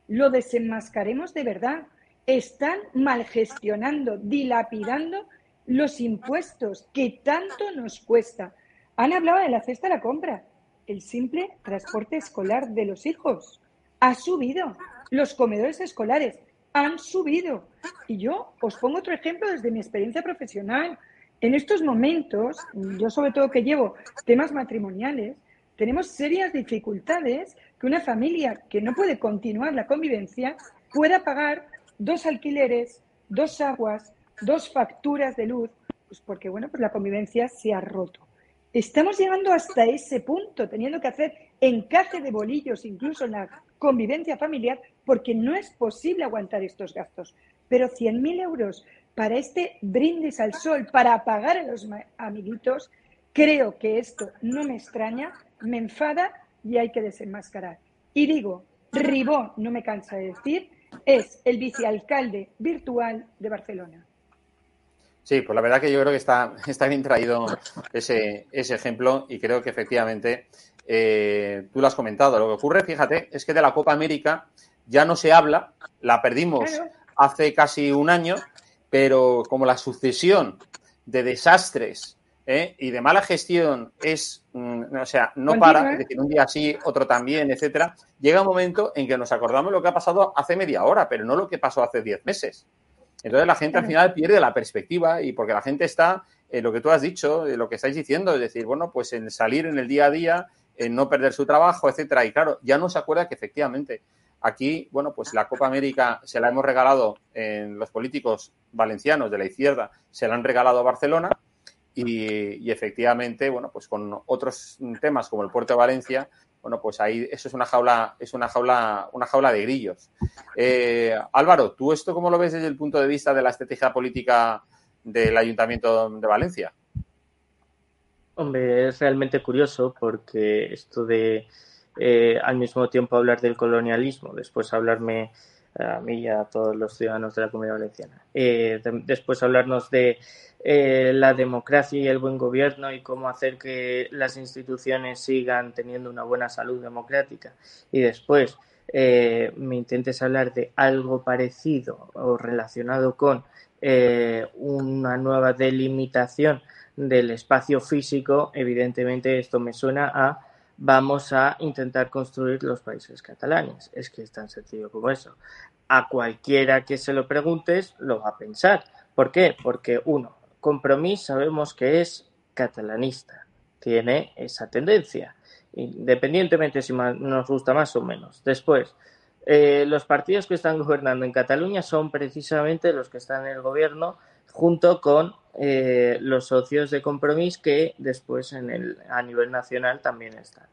lo desenmascaremos de verdad. Están mal gestionando, dilapidando los impuestos que tanto nos cuesta. Han hablado de la cesta de la compra. El simple transporte escolar de los hijos. Ha subido. Los comedores escolares han subido. Y yo os pongo otro ejemplo desde mi experiencia profesional. En estos momentos, yo sobre todo que llevo temas matrimoniales, tenemos serias dificultades que una familia que no puede continuar la convivencia pueda pagar dos alquileres, dos aguas, dos facturas de luz, pues porque bueno, pues la convivencia se ha roto. Estamos llegando hasta ese punto, teniendo que hacer encaje de bolillos incluso en la convivencia familiar, porque no es posible aguantar estos gastos. Pero 100.000 euros para este brindis al sol, para pagar a los amiguitos, creo que esto no me extraña, me enfada y hay que desenmascarar. Y digo, Ribó, no me cansa de decir, es el vicealcalde virtual de Barcelona. Sí, pues la verdad que yo creo que está, está bien traído ese, ese ejemplo y creo que efectivamente eh, tú lo has comentado. Lo que ocurre, fíjate, es que de la Copa América ya no se habla, la perdimos hace casi un año, pero como la sucesión de desastres ¿eh? y de mala gestión es, mm, o sea, no para, es decir, un día sí, otro también, etcétera, llega un momento en que nos acordamos lo que ha pasado hace media hora, pero no lo que pasó hace diez meses. Entonces la gente al final pierde la perspectiva y porque la gente está en lo que tú has dicho, en lo que estáis diciendo, es decir, bueno, pues en salir en el día a día, en no perder su trabajo, etcétera. Y claro, ya no se acuerda que efectivamente aquí, bueno, pues la Copa América se la hemos regalado en los políticos valencianos de la izquierda, se la han regalado a Barcelona y, y efectivamente, bueno, pues con otros temas como el puerto de Valencia, bueno, pues ahí eso es una jaula, es una jaula, una jaula de grillos. Eh, Álvaro, ¿tú esto cómo lo ves desde el punto de vista de la estrategia política del Ayuntamiento de Valencia? Hombre, es realmente curioso porque esto de eh, al mismo tiempo hablar del colonialismo, después hablarme a mí y a todos los ciudadanos de la comunidad valenciana, eh, después hablarnos de eh, la democracia y el buen gobierno y cómo hacer que las instituciones sigan teniendo una buena salud democrática. Y después eh, me intentes hablar de algo parecido o relacionado con una nueva delimitación del espacio físico, evidentemente esto me suena a vamos a intentar construir los países catalanes. Es que es tan sencillo como eso. A cualquiera que se lo preguntes lo va a pensar. ¿Por qué? Porque uno, Compromís sabemos que es catalanista, tiene esa tendencia, independientemente si nos gusta más o menos. Después, eh, los partidos que están gobernando en Cataluña son precisamente los que están en el gobierno junto con eh, los socios de Compromís que después en el, a nivel nacional también están.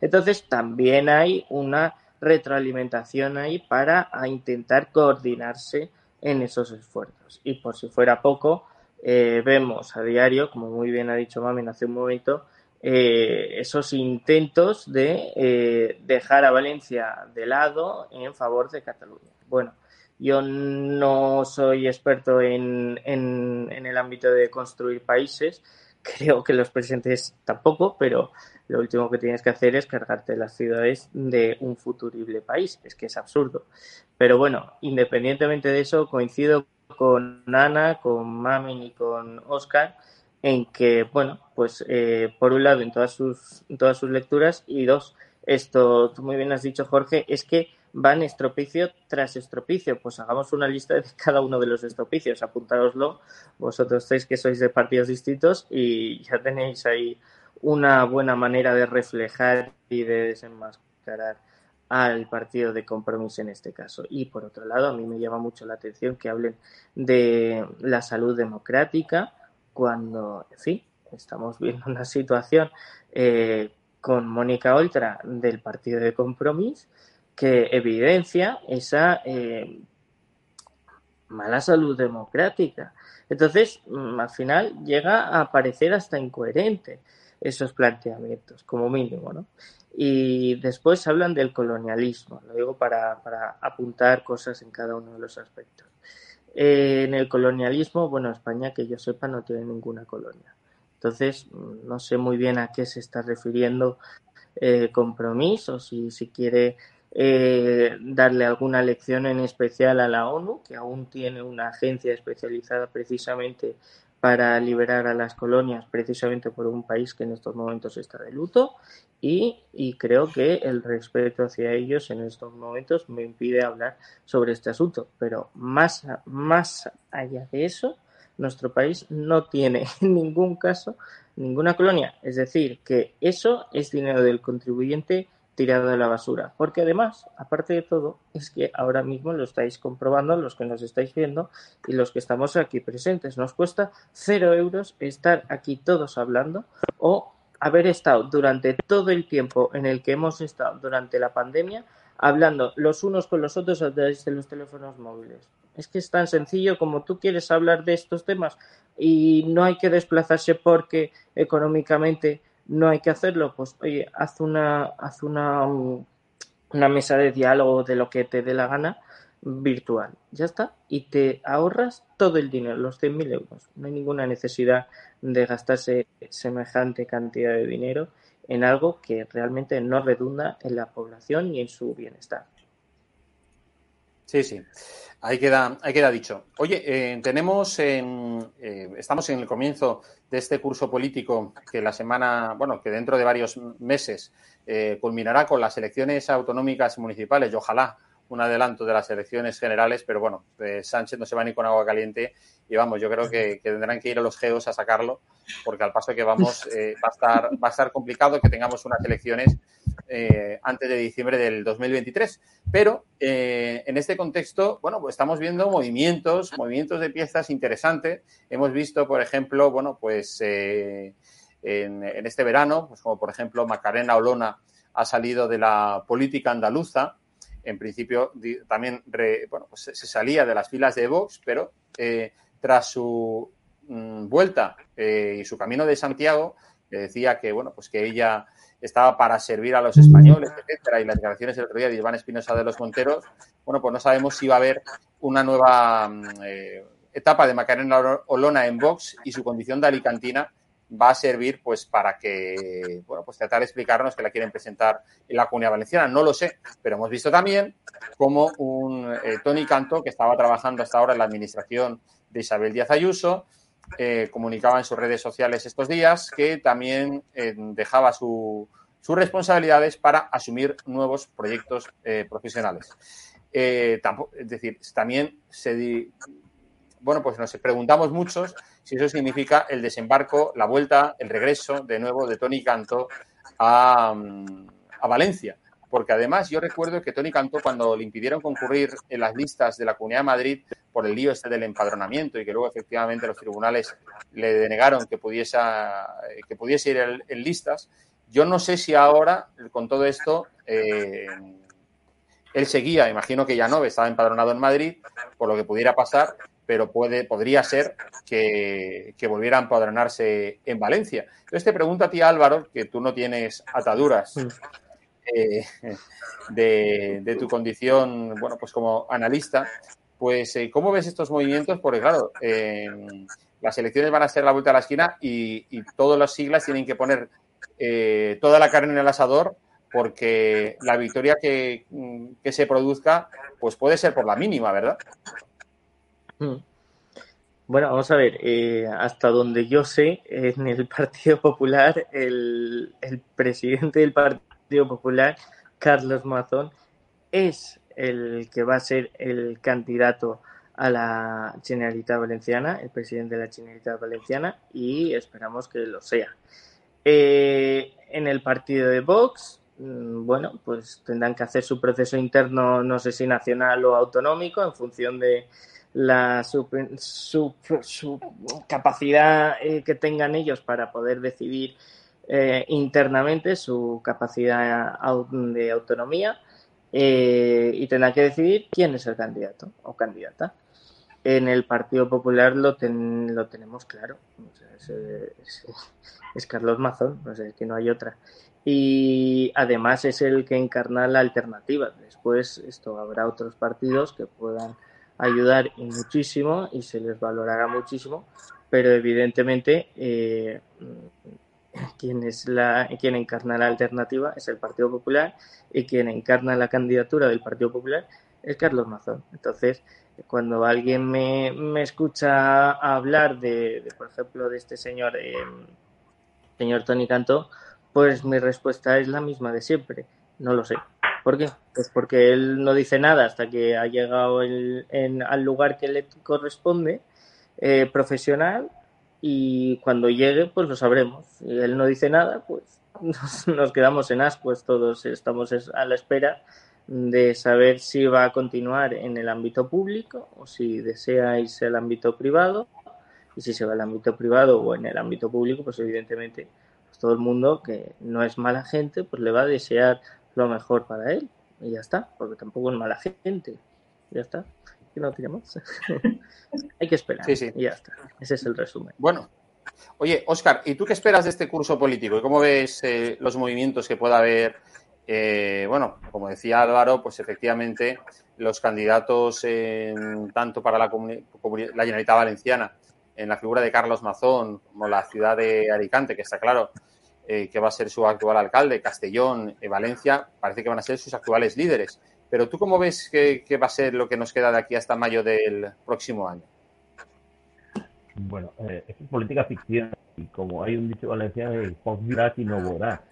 Entonces, también hay una retroalimentación ahí para intentar coordinarse en esos esfuerzos. Y por si fuera poco, eh, vemos a diario, como muy bien ha dicho Mamen hace un momento, eh, esos intentos de eh, dejar a Valencia de lado en favor de Cataluña. Bueno, yo no soy experto en, en, en, el ámbito de construir países, creo que los presidentes tampoco, pero lo último que tienes que hacer es cargarte las ciudades de un futurible país, es que es absurdo. Pero bueno, independientemente de eso, coincido con Ana, con Mamin y con Oscar en que, bueno, pues eh, por un lado en todas sus, todas sus lecturas y dos, esto tú muy bien has dicho Jorge, es que van estropicio tras estropicio. Pues hagamos una lista de cada uno de los estropicios, apuntároslo vosotros tres que sois de partidos distintos y ya tenéis ahí una buena manera de reflejar y de desenmascarar al partido de compromiso en este caso. Y por otro lado, a mí me llama mucho la atención que hablen de la salud democrática cuando, en fin, estamos viendo una situación eh, con Mónica Oltra del partido de compromiso que evidencia esa eh, mala salud democrática. Entonces, mm, al final llega a parecer hasta incoherente esos planteamientos, como mínimo, ¿no? Y después hablan del colonialismo, lo digo para, apuntar cosas en cada uno de los aspectos. Eh, en el colonialismo, bueno, España, que yo sepa, no tiene ninguna colonia. Entonces, no sé muy bien a qué se está refiriendo eh, compromiso, si quiere eh, darle alguna lección en especial a la ONU, que aún tiene una agencia especializada precisamente para liberar a las colonias precisamente por un país que en estos momentos está de luto y, y, creo que el respeto hacia ellos en estos momentos me impide hablar sobre este asunto. Pero más, más allá de eso, nuestro país no tiene en ningún caso ninguna colonia. Es decir, que eso es dinero del contribuyente tirado a la basura. Porque además, aparte de todo, es que ahora mismo lo estáis comprobando los que nos estáis viendo y los que estamos aquí presentes. Nos cuesta cero euros estar aquí todos hablando o haber estado durante todo el tiempo en el que hemos estado durante la pandemia hablando los unos con los otros a través de los teléfonos móviles. Es que es tan sencillo como tú quieres hablar de estos temas y no hay que desplazarse porque económicamente no hay que hacerlo, pues oye, haz una, haz una, una mesa de diálogo de lo que te dé la gana virtual. Ya está. Y te ahorras todo el dinero, los 100.000 euros. No hay ninguna necesidad de gastarse semejante cantidad de dinero en algo que realmente no redunda en la población ni en su bienestar. Sí, sí. Ahí queda, ahí queda dicho. Oye, eh, tenemos en, eh, estamos en el comienzo de este curso político que la semana, bueno, que dentro de varios meses eh, culminará con las elecciones autonómicas municipales y ojalá un adelanto de las elecciones generales, pero bueno, Sánchez no se va ni con agua caliente y vamos, yo creo que, tendrán que ir a los geos a sacarlo, porque al paso que vamos va, a estar, va a estar complicado que tengamos unas elecciones eh, antes de diciembre del 2023. Pero eh, en este contexto, bueno, pues estamos viendo movimientos, movimientos de piezas interesantes. Hemos visto, por ejemplo, bueno, pues eh, en, este verano, pues como por ejemplo Macarena Olona ha salido de la política andaluza. En principio también bueno, pues se salía de las filas de Vox, pero tras su mm, vuelta y su camino de Santiago, decía que bueno, pues que ella estaba para servir a los españoles, etcétera, y las declaraciones del otro día de Iván Espinosa de los Monteros, bueno, pues no sabemos si va a haber una nueva mm, eh, etapa de Macarena Olona en Vox y su condición de alicantina va a servir pues para que, bueno, pues tratar de explicarnos que la quieren presentar en la Comunidad Valenciana. No lo sé, pero hemos visto también como un eh, Tony Canto, que estaba trabajando hasta ahora en la administración de Isabel Díaz Ayuso, eh, comunicaba en sus redes sociales estos días que también eh, dejaba sus responsabilidades para asumir nuevos proyectos eh, profesionales. es decir, también se bueno, pues nos preguntamos muchos si eso significa el desembarco, la vuelta, el regreso de nuevo de Tony Canto a, a Valencia porque además yo recuerdo que Tony Cantó, cuando le impidieron concurrir en las listas de la Comunidad de Madrid por el lío este del empadronamiento y que luego efectivamente los tribunales le denegaron que pudiese, que pudiese ir en, listas, yo no sé si ahora, con todo esto, eh, él seguía, imagino que ya no, estaba empadronado en Madrid, por lo que pudiera pasar, pero puede, podría ser que, que, volviera a empadronarse en Valencia. Entonces te pregunto a ti, Álvaro, que tú no tienes ataduras mm de, tu condición, bueno, pues como analista, pues eh, ¿cómo ves estos movimientos? Porque claro, las elecciones van a ser la vuelta a la esquina y, todas las siglas tienen que poner eh, toda la carne en el asador porque la victoria que, que, se produzca pues puede ser por la mínima, ¿verdad? Hmm. Bueno, vamos a ver, eh, hasta donde yo sé, en el Partido Popular, el, el presidente del partido Popular, Carlos Mazón, es el que va a ser el candidato a la Generalitat Valenciana, el presidente de la Generalitat Valenciana, y esperamos que lo sea. Eh, en el partido de Vox, mm, bueno, pues tendrán que hacer su proceso interno, no sé si nacional o autonómico, en función de la su, su, capacidad eh, que tengan ellos para poder decidir eh, internamente su capacidad de autonomía eh, y tendrá que decidir quién es el candidato o candidata. En el Partido Popular lo, lo tenemos claro. es, Carlos Mazón, no sé, que no hay otra. Y además es el que encarna la alternativa. Después esto habrá otros partidos que puedan ayudar y muchísimo y se les valorará muchísimo, pero evidentemente eh, quien, es la, quien encarna la alternativa es el Partido Popular y quien encarna la candidatura del Partido Popular es Carlos Mazón. Entonces, cuando alguien me, me escucha hablar de, por ejemplo, de este señor, eh, señor Tony Cantó, pues mi respuesta es la misma de siempre. No lo sé. ¿Por qué? Pues porque él no dice nada hasta que ha llegado en, al lugar que le corresponde, eh, profesional, y cuando llegue, pues lo sabremos. Si él no dice nada, pues nos, quedamos en ascuas todos, estamos a la espera de saber si va a continuar en el ámbito público o si desea irse al ámbito privado. Y si se va al ámbito privado o en el ámbito público, pues evidentemente pues todo el mundo que no es mala gente, pues le va a desear lo mejor para él. Y ya está, porque tampoco es mala gente. Ya está. Que no tenemos. Hay que esperar. Sí, sí. Y ya está. Ese es el resumen. Bueno, Oye, Oscar, ¿y tú qué esperas de este curso político? ¿Y cómo ves eh, los movimientos que pueda haber eh, bueno, como decía Álvaro, pues efectivamente los candidatos tanto para la, la Generalitat Valenciana, en la figura de Carlos Mazón, como la ciudad de Alicante, que está claro eh, que va a ser su actual alcalde, Castellón, y Valencia, parece que van a ser sus actuales líderes. Pero tú cómo ves que, va a ser lo que nos queda de aquí hasta mayo del próximo año? Bueno, eh, es política ficción y como hay un dicho valenciano, el y no votará.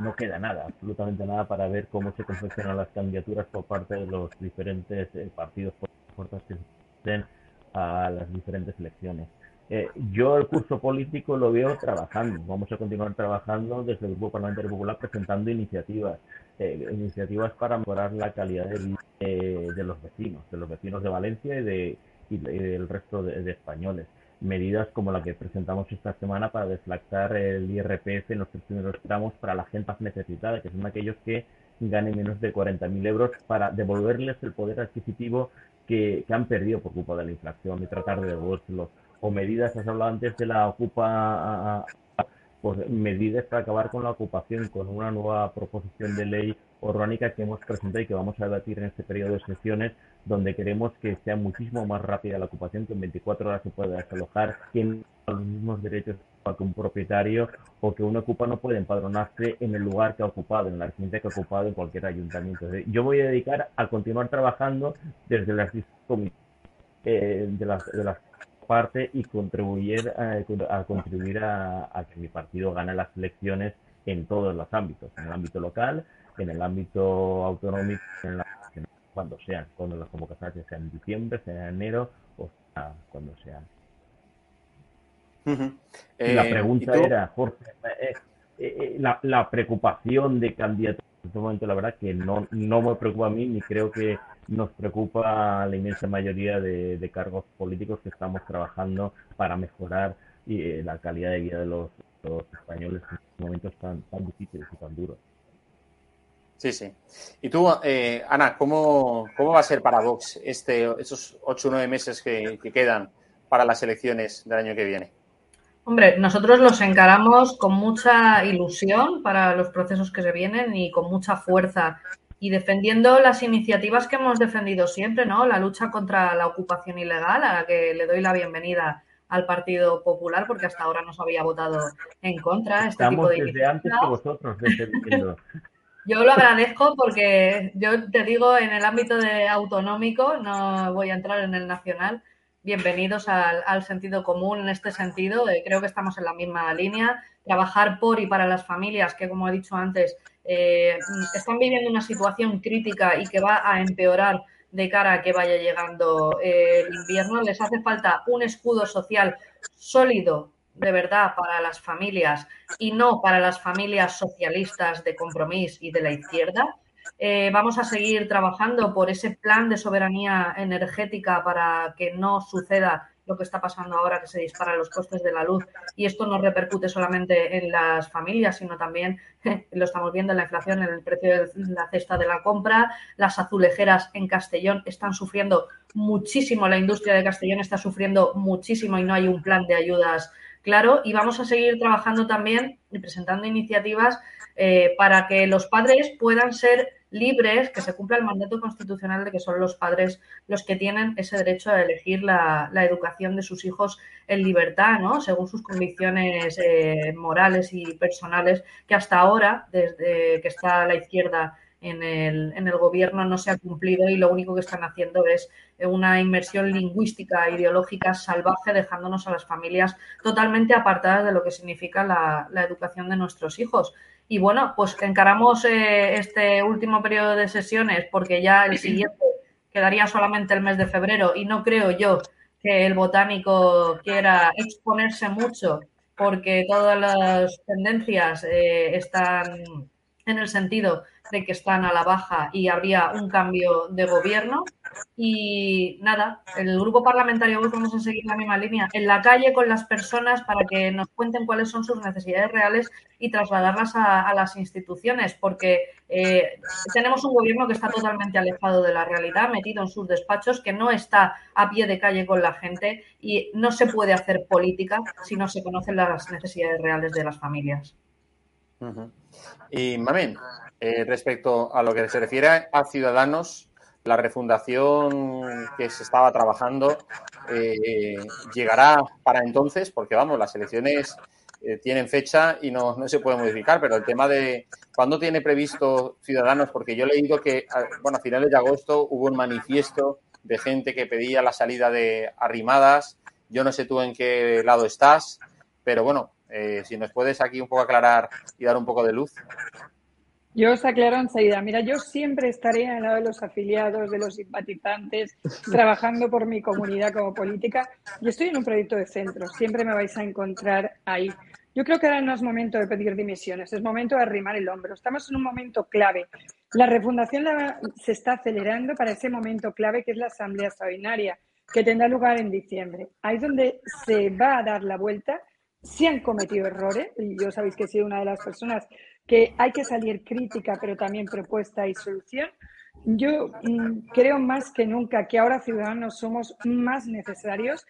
No queda nada, absolutamente nada para ver cómo se confeccionan las candidaturas por parte de los diferentes eh, partidos fuerzas que se a las diferentes elecciones. Eh, yo el curso político lo veo trabajando. Vamos a continuar trabajando desde el Grupo Parlamentario Popular presentando iniciativas, iniciativas para mejorar la calidad de vida de los vecinos, de los vecinos de Valencia y, de, y, del resto de españoles medidas como la que presentamos esta semana para deflactar el IRPF en los primeros tramos para la gente más necesitada, que son aquellos que ganen menos de 40.000 euros para devolverles el poder adquisitivo que, han perdido por culpa de la inflación y tratar de devolverlos. O medidas, has hablado antes de la ocupa, pues medidas para acabar con la ocupación, con una nueva proposición de ley orgánica que hemos presentado y que vamos a debatir en este periodo de sesiones donde queremos que sea muchísimo más rápida la ocupación, que en 24 horas se pueda desalojar, que los mismos derechos que un propietario o que un ocupa no puede empadronarse en el lugar que ha ocupado, en la residencia que ha ocupado en cualquier ayuntamiento. Yo voy a dedicar a continuar trabajando desde las eh, las partes y contribuir eh, a, contribuir a, a, que mi partido gane las elecciones en todos los ámbitos, en el ámbito local, en el ámbito autonómico, en la cuando sean, cuando las convocatorias sean en diciembre, sea en enero o sea cuando sean. la eh, pregunta era, Jorge, eh, eh, la, la, preocupación de candidatos en este momento, la verdad que no, no me preocupa a mí, ni creo que nos preocupa la inmensa mayoría de, cargos políticos que estamos trabajando para mejorar la calidad de vida de los, los españoles en estos momentos tan, tan difíciles y tan duros. Sí, sí. Y tú, eh, Ana, ¿cómo, ¿cómo, va a ser para Vox este, esos ocho o nueve meses que, quedan para las elecciones del año que viene? Hombre, nosotros los encaramos con mucha ilusión para los procesos que se vienen y con mucha fuerza y defendiendo las iniciativas que hemos defendido siempre, ¿no? La lucha contra la ocupación ilegal, a la que le doy la bienvenida al Partido Popular, porque hasta ahora nos había votado en contra. Este Estamos tipo de desde antes que vosotros Yo lo agradezco porque yo te digo, en el ámbito de autonómico, no voy a entrar en el nacional. Bienvenidos al, sentido común en este sentido. Eh, creo que estamos en la misma línea. Trabajar por y para las familias que, como he dicho antes, eh, están viviendo una situación crítica y que va a empeorar de cara a que vaya llegando eh, el invierno. Les hace falta un escudo social sólido de verdad para las familias y no para las familias socialistas de compromiso y de la izquierda. Eh, vamos a seguir trabajando por ese plan de soberanía energética para que no suceda lo que está pasando ahora, que se disparan los costes de la luz y esto no repercute solamente en las familias, sino también lo estamos viendo en la inflación, en el precio de la cesta de la compra. Las azulejeras en Castellón están sufriendo muchísimo, la industria de Castellón está sufriendo muchísimo y no hay un plan de ayudas claro, y vamos a seguir trabajando también y presentando iniciativas eh, para que los padres puedan ser libres, que se cumpla el mandato constitucional de que son los padres los que tienen ese derecho a elegir la, educación de sus hijos en libertad, ¿no? Según sus convicciones eh, morales y personales, que hasta ahora, desde que está la izquierda en el, en el gobierno no se ha cumplido y lo único que están haciendo es una inmersión lingüística, ideológica salvaje, dejándonos a las familias totalmente apartadas de lo que significa la, la educación de nuestros hijos. Y bueno, pues encaramos eh, este último periodo de sesiones porque ya el siguiente quedaría solamente el mes de febrero y no creo yo que el botánico quiera exponerse mucho porque todas las tendencias eh, están en el sentido de que están a la baja y habría un cambio de gobierno. Y nada, el grupo parlamentario hoy vamos a seguir la misma línea, en la calle con las personas para que nos cuenten cuáles son sus necesidades reales y trasladarlas a, las instituciones, porque eh, tenemos un gobierno que está totalmente alejado de la realidad, metido en sus despachos, que no está a pie de calle con la gente y no se puede hacer política si no se conocen las necesidades reales de las familias. Y Mamén, eh, respecto a lo que se refiere a Ciudadanos, la refundación que se estaba trabajando eh, llegará para entonces, porque vamos, las elecciones eh, tienen fecha y no, se puede modificar, pero el tema de cuándo tiene previsto Ciudadanos, porque yo he leído que, bueno, a finales de agosto hubo un manifiesto de gente que pedía la salida de arrimadas. Yo no sé tú en qué lado estás, pero bueno, si nos puedes aquí un poco aclarar y dar un poco de luz. Yo os aclaro enseguida. Mira, yo siempre estaré al lado de los afiliados, de los simpatizantes, trabajando por mi comunidad como política. Yo estoy en un proyecto de centro. Siempre me vais a encontrar ahí. Yo creo que ahora no es momento de pedir dimisiones, es momento de arrimar el hombro. Estamos en un momento clave. La refundación se está acelerando para ese momento clave que es la asamblea extraordinaria, que tendrá lugar en diciembre. Ahí es donde se va a dar la vuelta. Si han cometido errores, y yo sabéis que he sido una de las personas que hay que salir crítica, pero también propuesta y solución. Yo mm, creo más que nunca que ahora ciudadanos somos más necesarios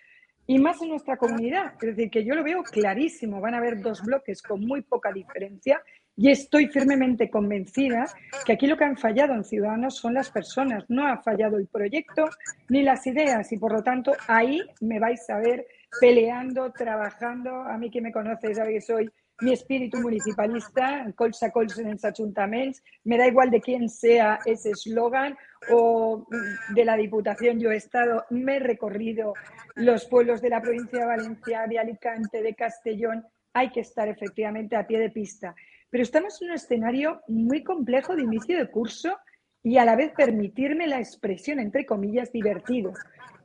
y más en nuestra comunidad. Es decir, que yo lo veo clarísimo. Van a haber dos bloques con muy poca diferencia y estoy firmemente convencida que aquí lo que han fallado en Ciudadanos son las personas. No ha fallado el proyecto ni las ideas y por lo tanto ahí me vais a ver peleando, trabajando. A mí que me conoce sabe que soy mi espíritu municipalista, colsa a en els ayuntamientos, me da igual de quién sea ese eslogan o de la Diputación. Yo he estado, me he recorrido los pueblos de la provincia de Valencia, de Alicante, de Castellón. Hay que estar efectivamente a pie de pista. Pero estamos en un escenario muy complejo de inicio de curso y a la vez permitirme la expresión, entre comillas, divertido.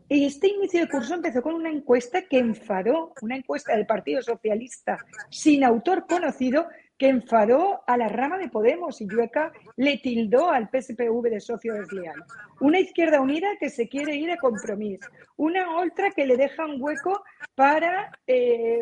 Este inicio de curso empezó con una encuesta que enfadó, una encuesta del Partido Socialista sin autor conocido, que enfadó a la rama de Podemos y Llueca le tildó al PSPV de socio desleal. Una izquierda unida que se quiere ir a compromiso, una otra que le deja un hueco para eh,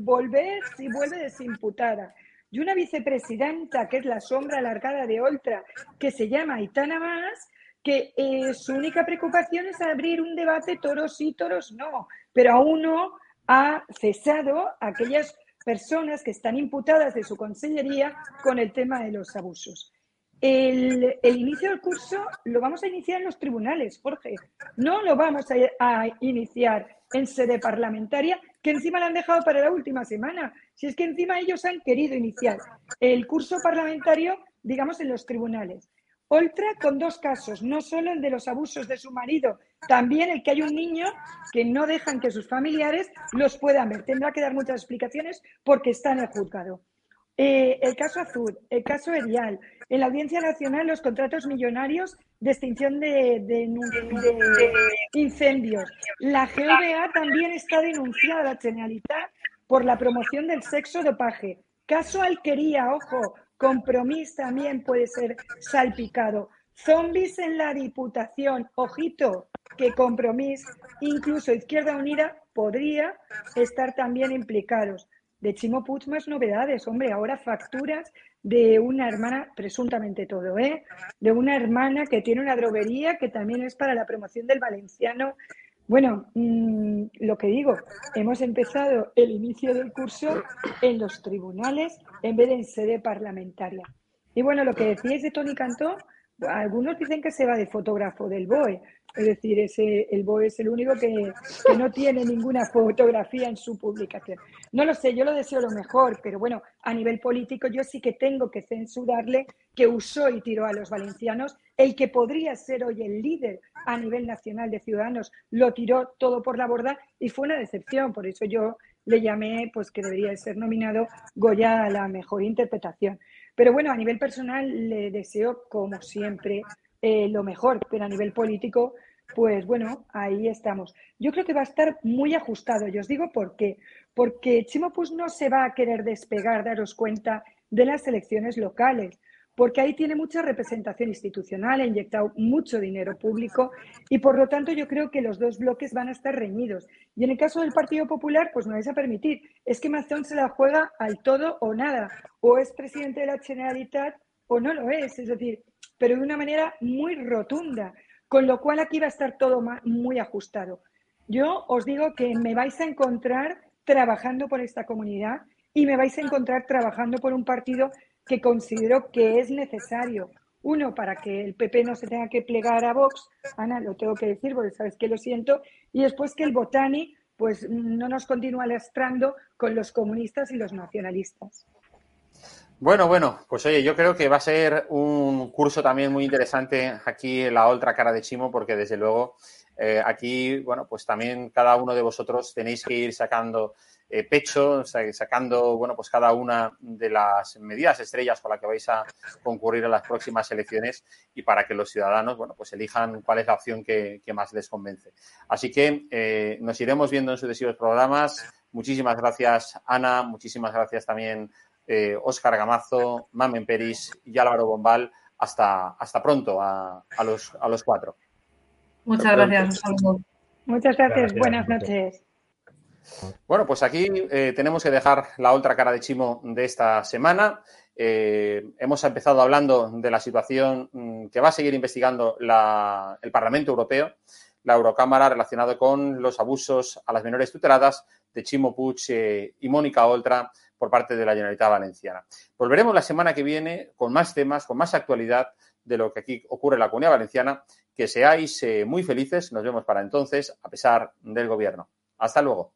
volver si vuelve desimputada. Y una vicepresidenta, que es la sombra alargada de Oltra, que se llama Aitana Más, que eh, su única preocupación es abrir un debate toros sí, toros no, pero aún no ha cesado aquellas personas que están imputadas de su consellería con el tema de los abusos. El, inicio del curso lo vamos a iniciar en los tribunales, Jorge. No lo vamos a, a, iniciar en sede parlamentaria, que encima lo han dejado para la última semana. Si es que encima ellos han querido iniciar el curso parlamentario, digamos, en los tribunales. Oltra con dos casos, no solo el de los abusos de su marido, también el que hay un niño que no dejan que sus familiares los puedan ver. Tendrá que dar muchas explicaciones porque está en el juzgado. Eh, el caso Azul, el caso Erial, en la Audiencia Nacional los contratos millonarios de extinción de, incendios. La GVA también está denunciada la por la promoción del sexo dopaje. Caso Alquería, ojo, Compromís también puede ser salpicado. Zombies en la Diputación. Ojito, que Compromís, incluso Izquierda Unida, podría estar también implicados. De Chimo Puig más novedades, hombre, ahora facturas de una hermana, presuntamente todo, ¿eh? De una hermana que tiene una droguería que también es para la promoción del valenciano bueno, mm, lo que digo, hemos empezado el inicio del curso en los tribunales en vez de en sede parlamentaria. Y bueno, lo que decíais de Tony Cantó, algunos dicen que se va de fotógrafo del BOE. Es decir, ese, el BOE es el único que, no tiene ninguna fotografía en su publicación. No lo sé, yo lo deseo lo mejor, pero bueno, a nivel político yo sí que tengo que censurarle que usó y tiró a los valencianos. El que podría ser hoy el líder a nivel nacional de Ciudadanos lo tiró todo por la borda y fue una decepción. Por eso yo le llamé pues que debería ser nominado Goya a la mejor interpretación. Pero bueno, a nivel personal le deseo, como siempre, eh, lo mejor, pero a nivel político, pues bueno, ahí estamos. Yo creo que va a estar muy ajustado. Y os digo por qué. Porque Chimo pues no se va a querer despegar, daros cuenta, de las elecciones locales porque ahí tiene mucha representación institucional, ha inyectado mucho dinero público y por lo tanto yo creo que los dos bloques van a estar reñidos. Y en el caso del Partido Popular, pues no vais a permitir. Es que Mazón se la juega al todo o nada. O es presidente de la Generalitat o no lo es. Es decir, pero de una manera muy rotunda. Con lo cual aquí va a estar todo muy ajustado. Yo os digo que me vais a encontrar trabajando por esta comunidad y me vais a encontrar trabajando por un partido que considero que es necesario. Uno, para que el PP no se tenga que plegar a Vox, Ana, lo tengo que decir porque sabes que lo siento, y después que el Botani pues no nos continúe lastrando con los comunistas y los nacionalistas. Bueno, bueno, pues oye, yo creo que va a ser un curso también muy interesante aquí en la otra cara de Chimo, porque desde luego eh, aquí, bueno, pues también cada uno de vosotros tenéis que ir sacando eh, pecho, sacando bueno, pues cada una de las medidas estrellas con las que vais a concurrir a las próximas elecciones y para que los ciudadanos bueno, pues elijan cuál es la opción que, más les convence. Así que eh, nos iremos viendo en sucesivos programas. Muchísimas gracias, Ana. Muchísimas gracias también, Óscar eh, Gamazo, Mamen Peris y Álvaro Bombal. Hasta, hasta pronto a, los, a los cuatro. Muchas gracias. Muchas gracias. Buenas noches. Bueno, pues aquí eh, tenemos que dejar la otra cara de Chimo de esta semana. Eh, hemos empezado hablando de la situación mm, que va a seguir investigando el Parlamento Europeo, la Eurocámara, relacionado con los abusos a las menores tuteladas de Chimo Puig eh, y Mónica Oltra por parte de la Generalitat Valenciana. Volveremos la semana que viene con más temas, con más actualidad de lo que aquí ocurre en la Comunidad Valenciana. Que seáis muy felices. Nos vemos para entonces, a pesar del Gobierno. Hasta luego.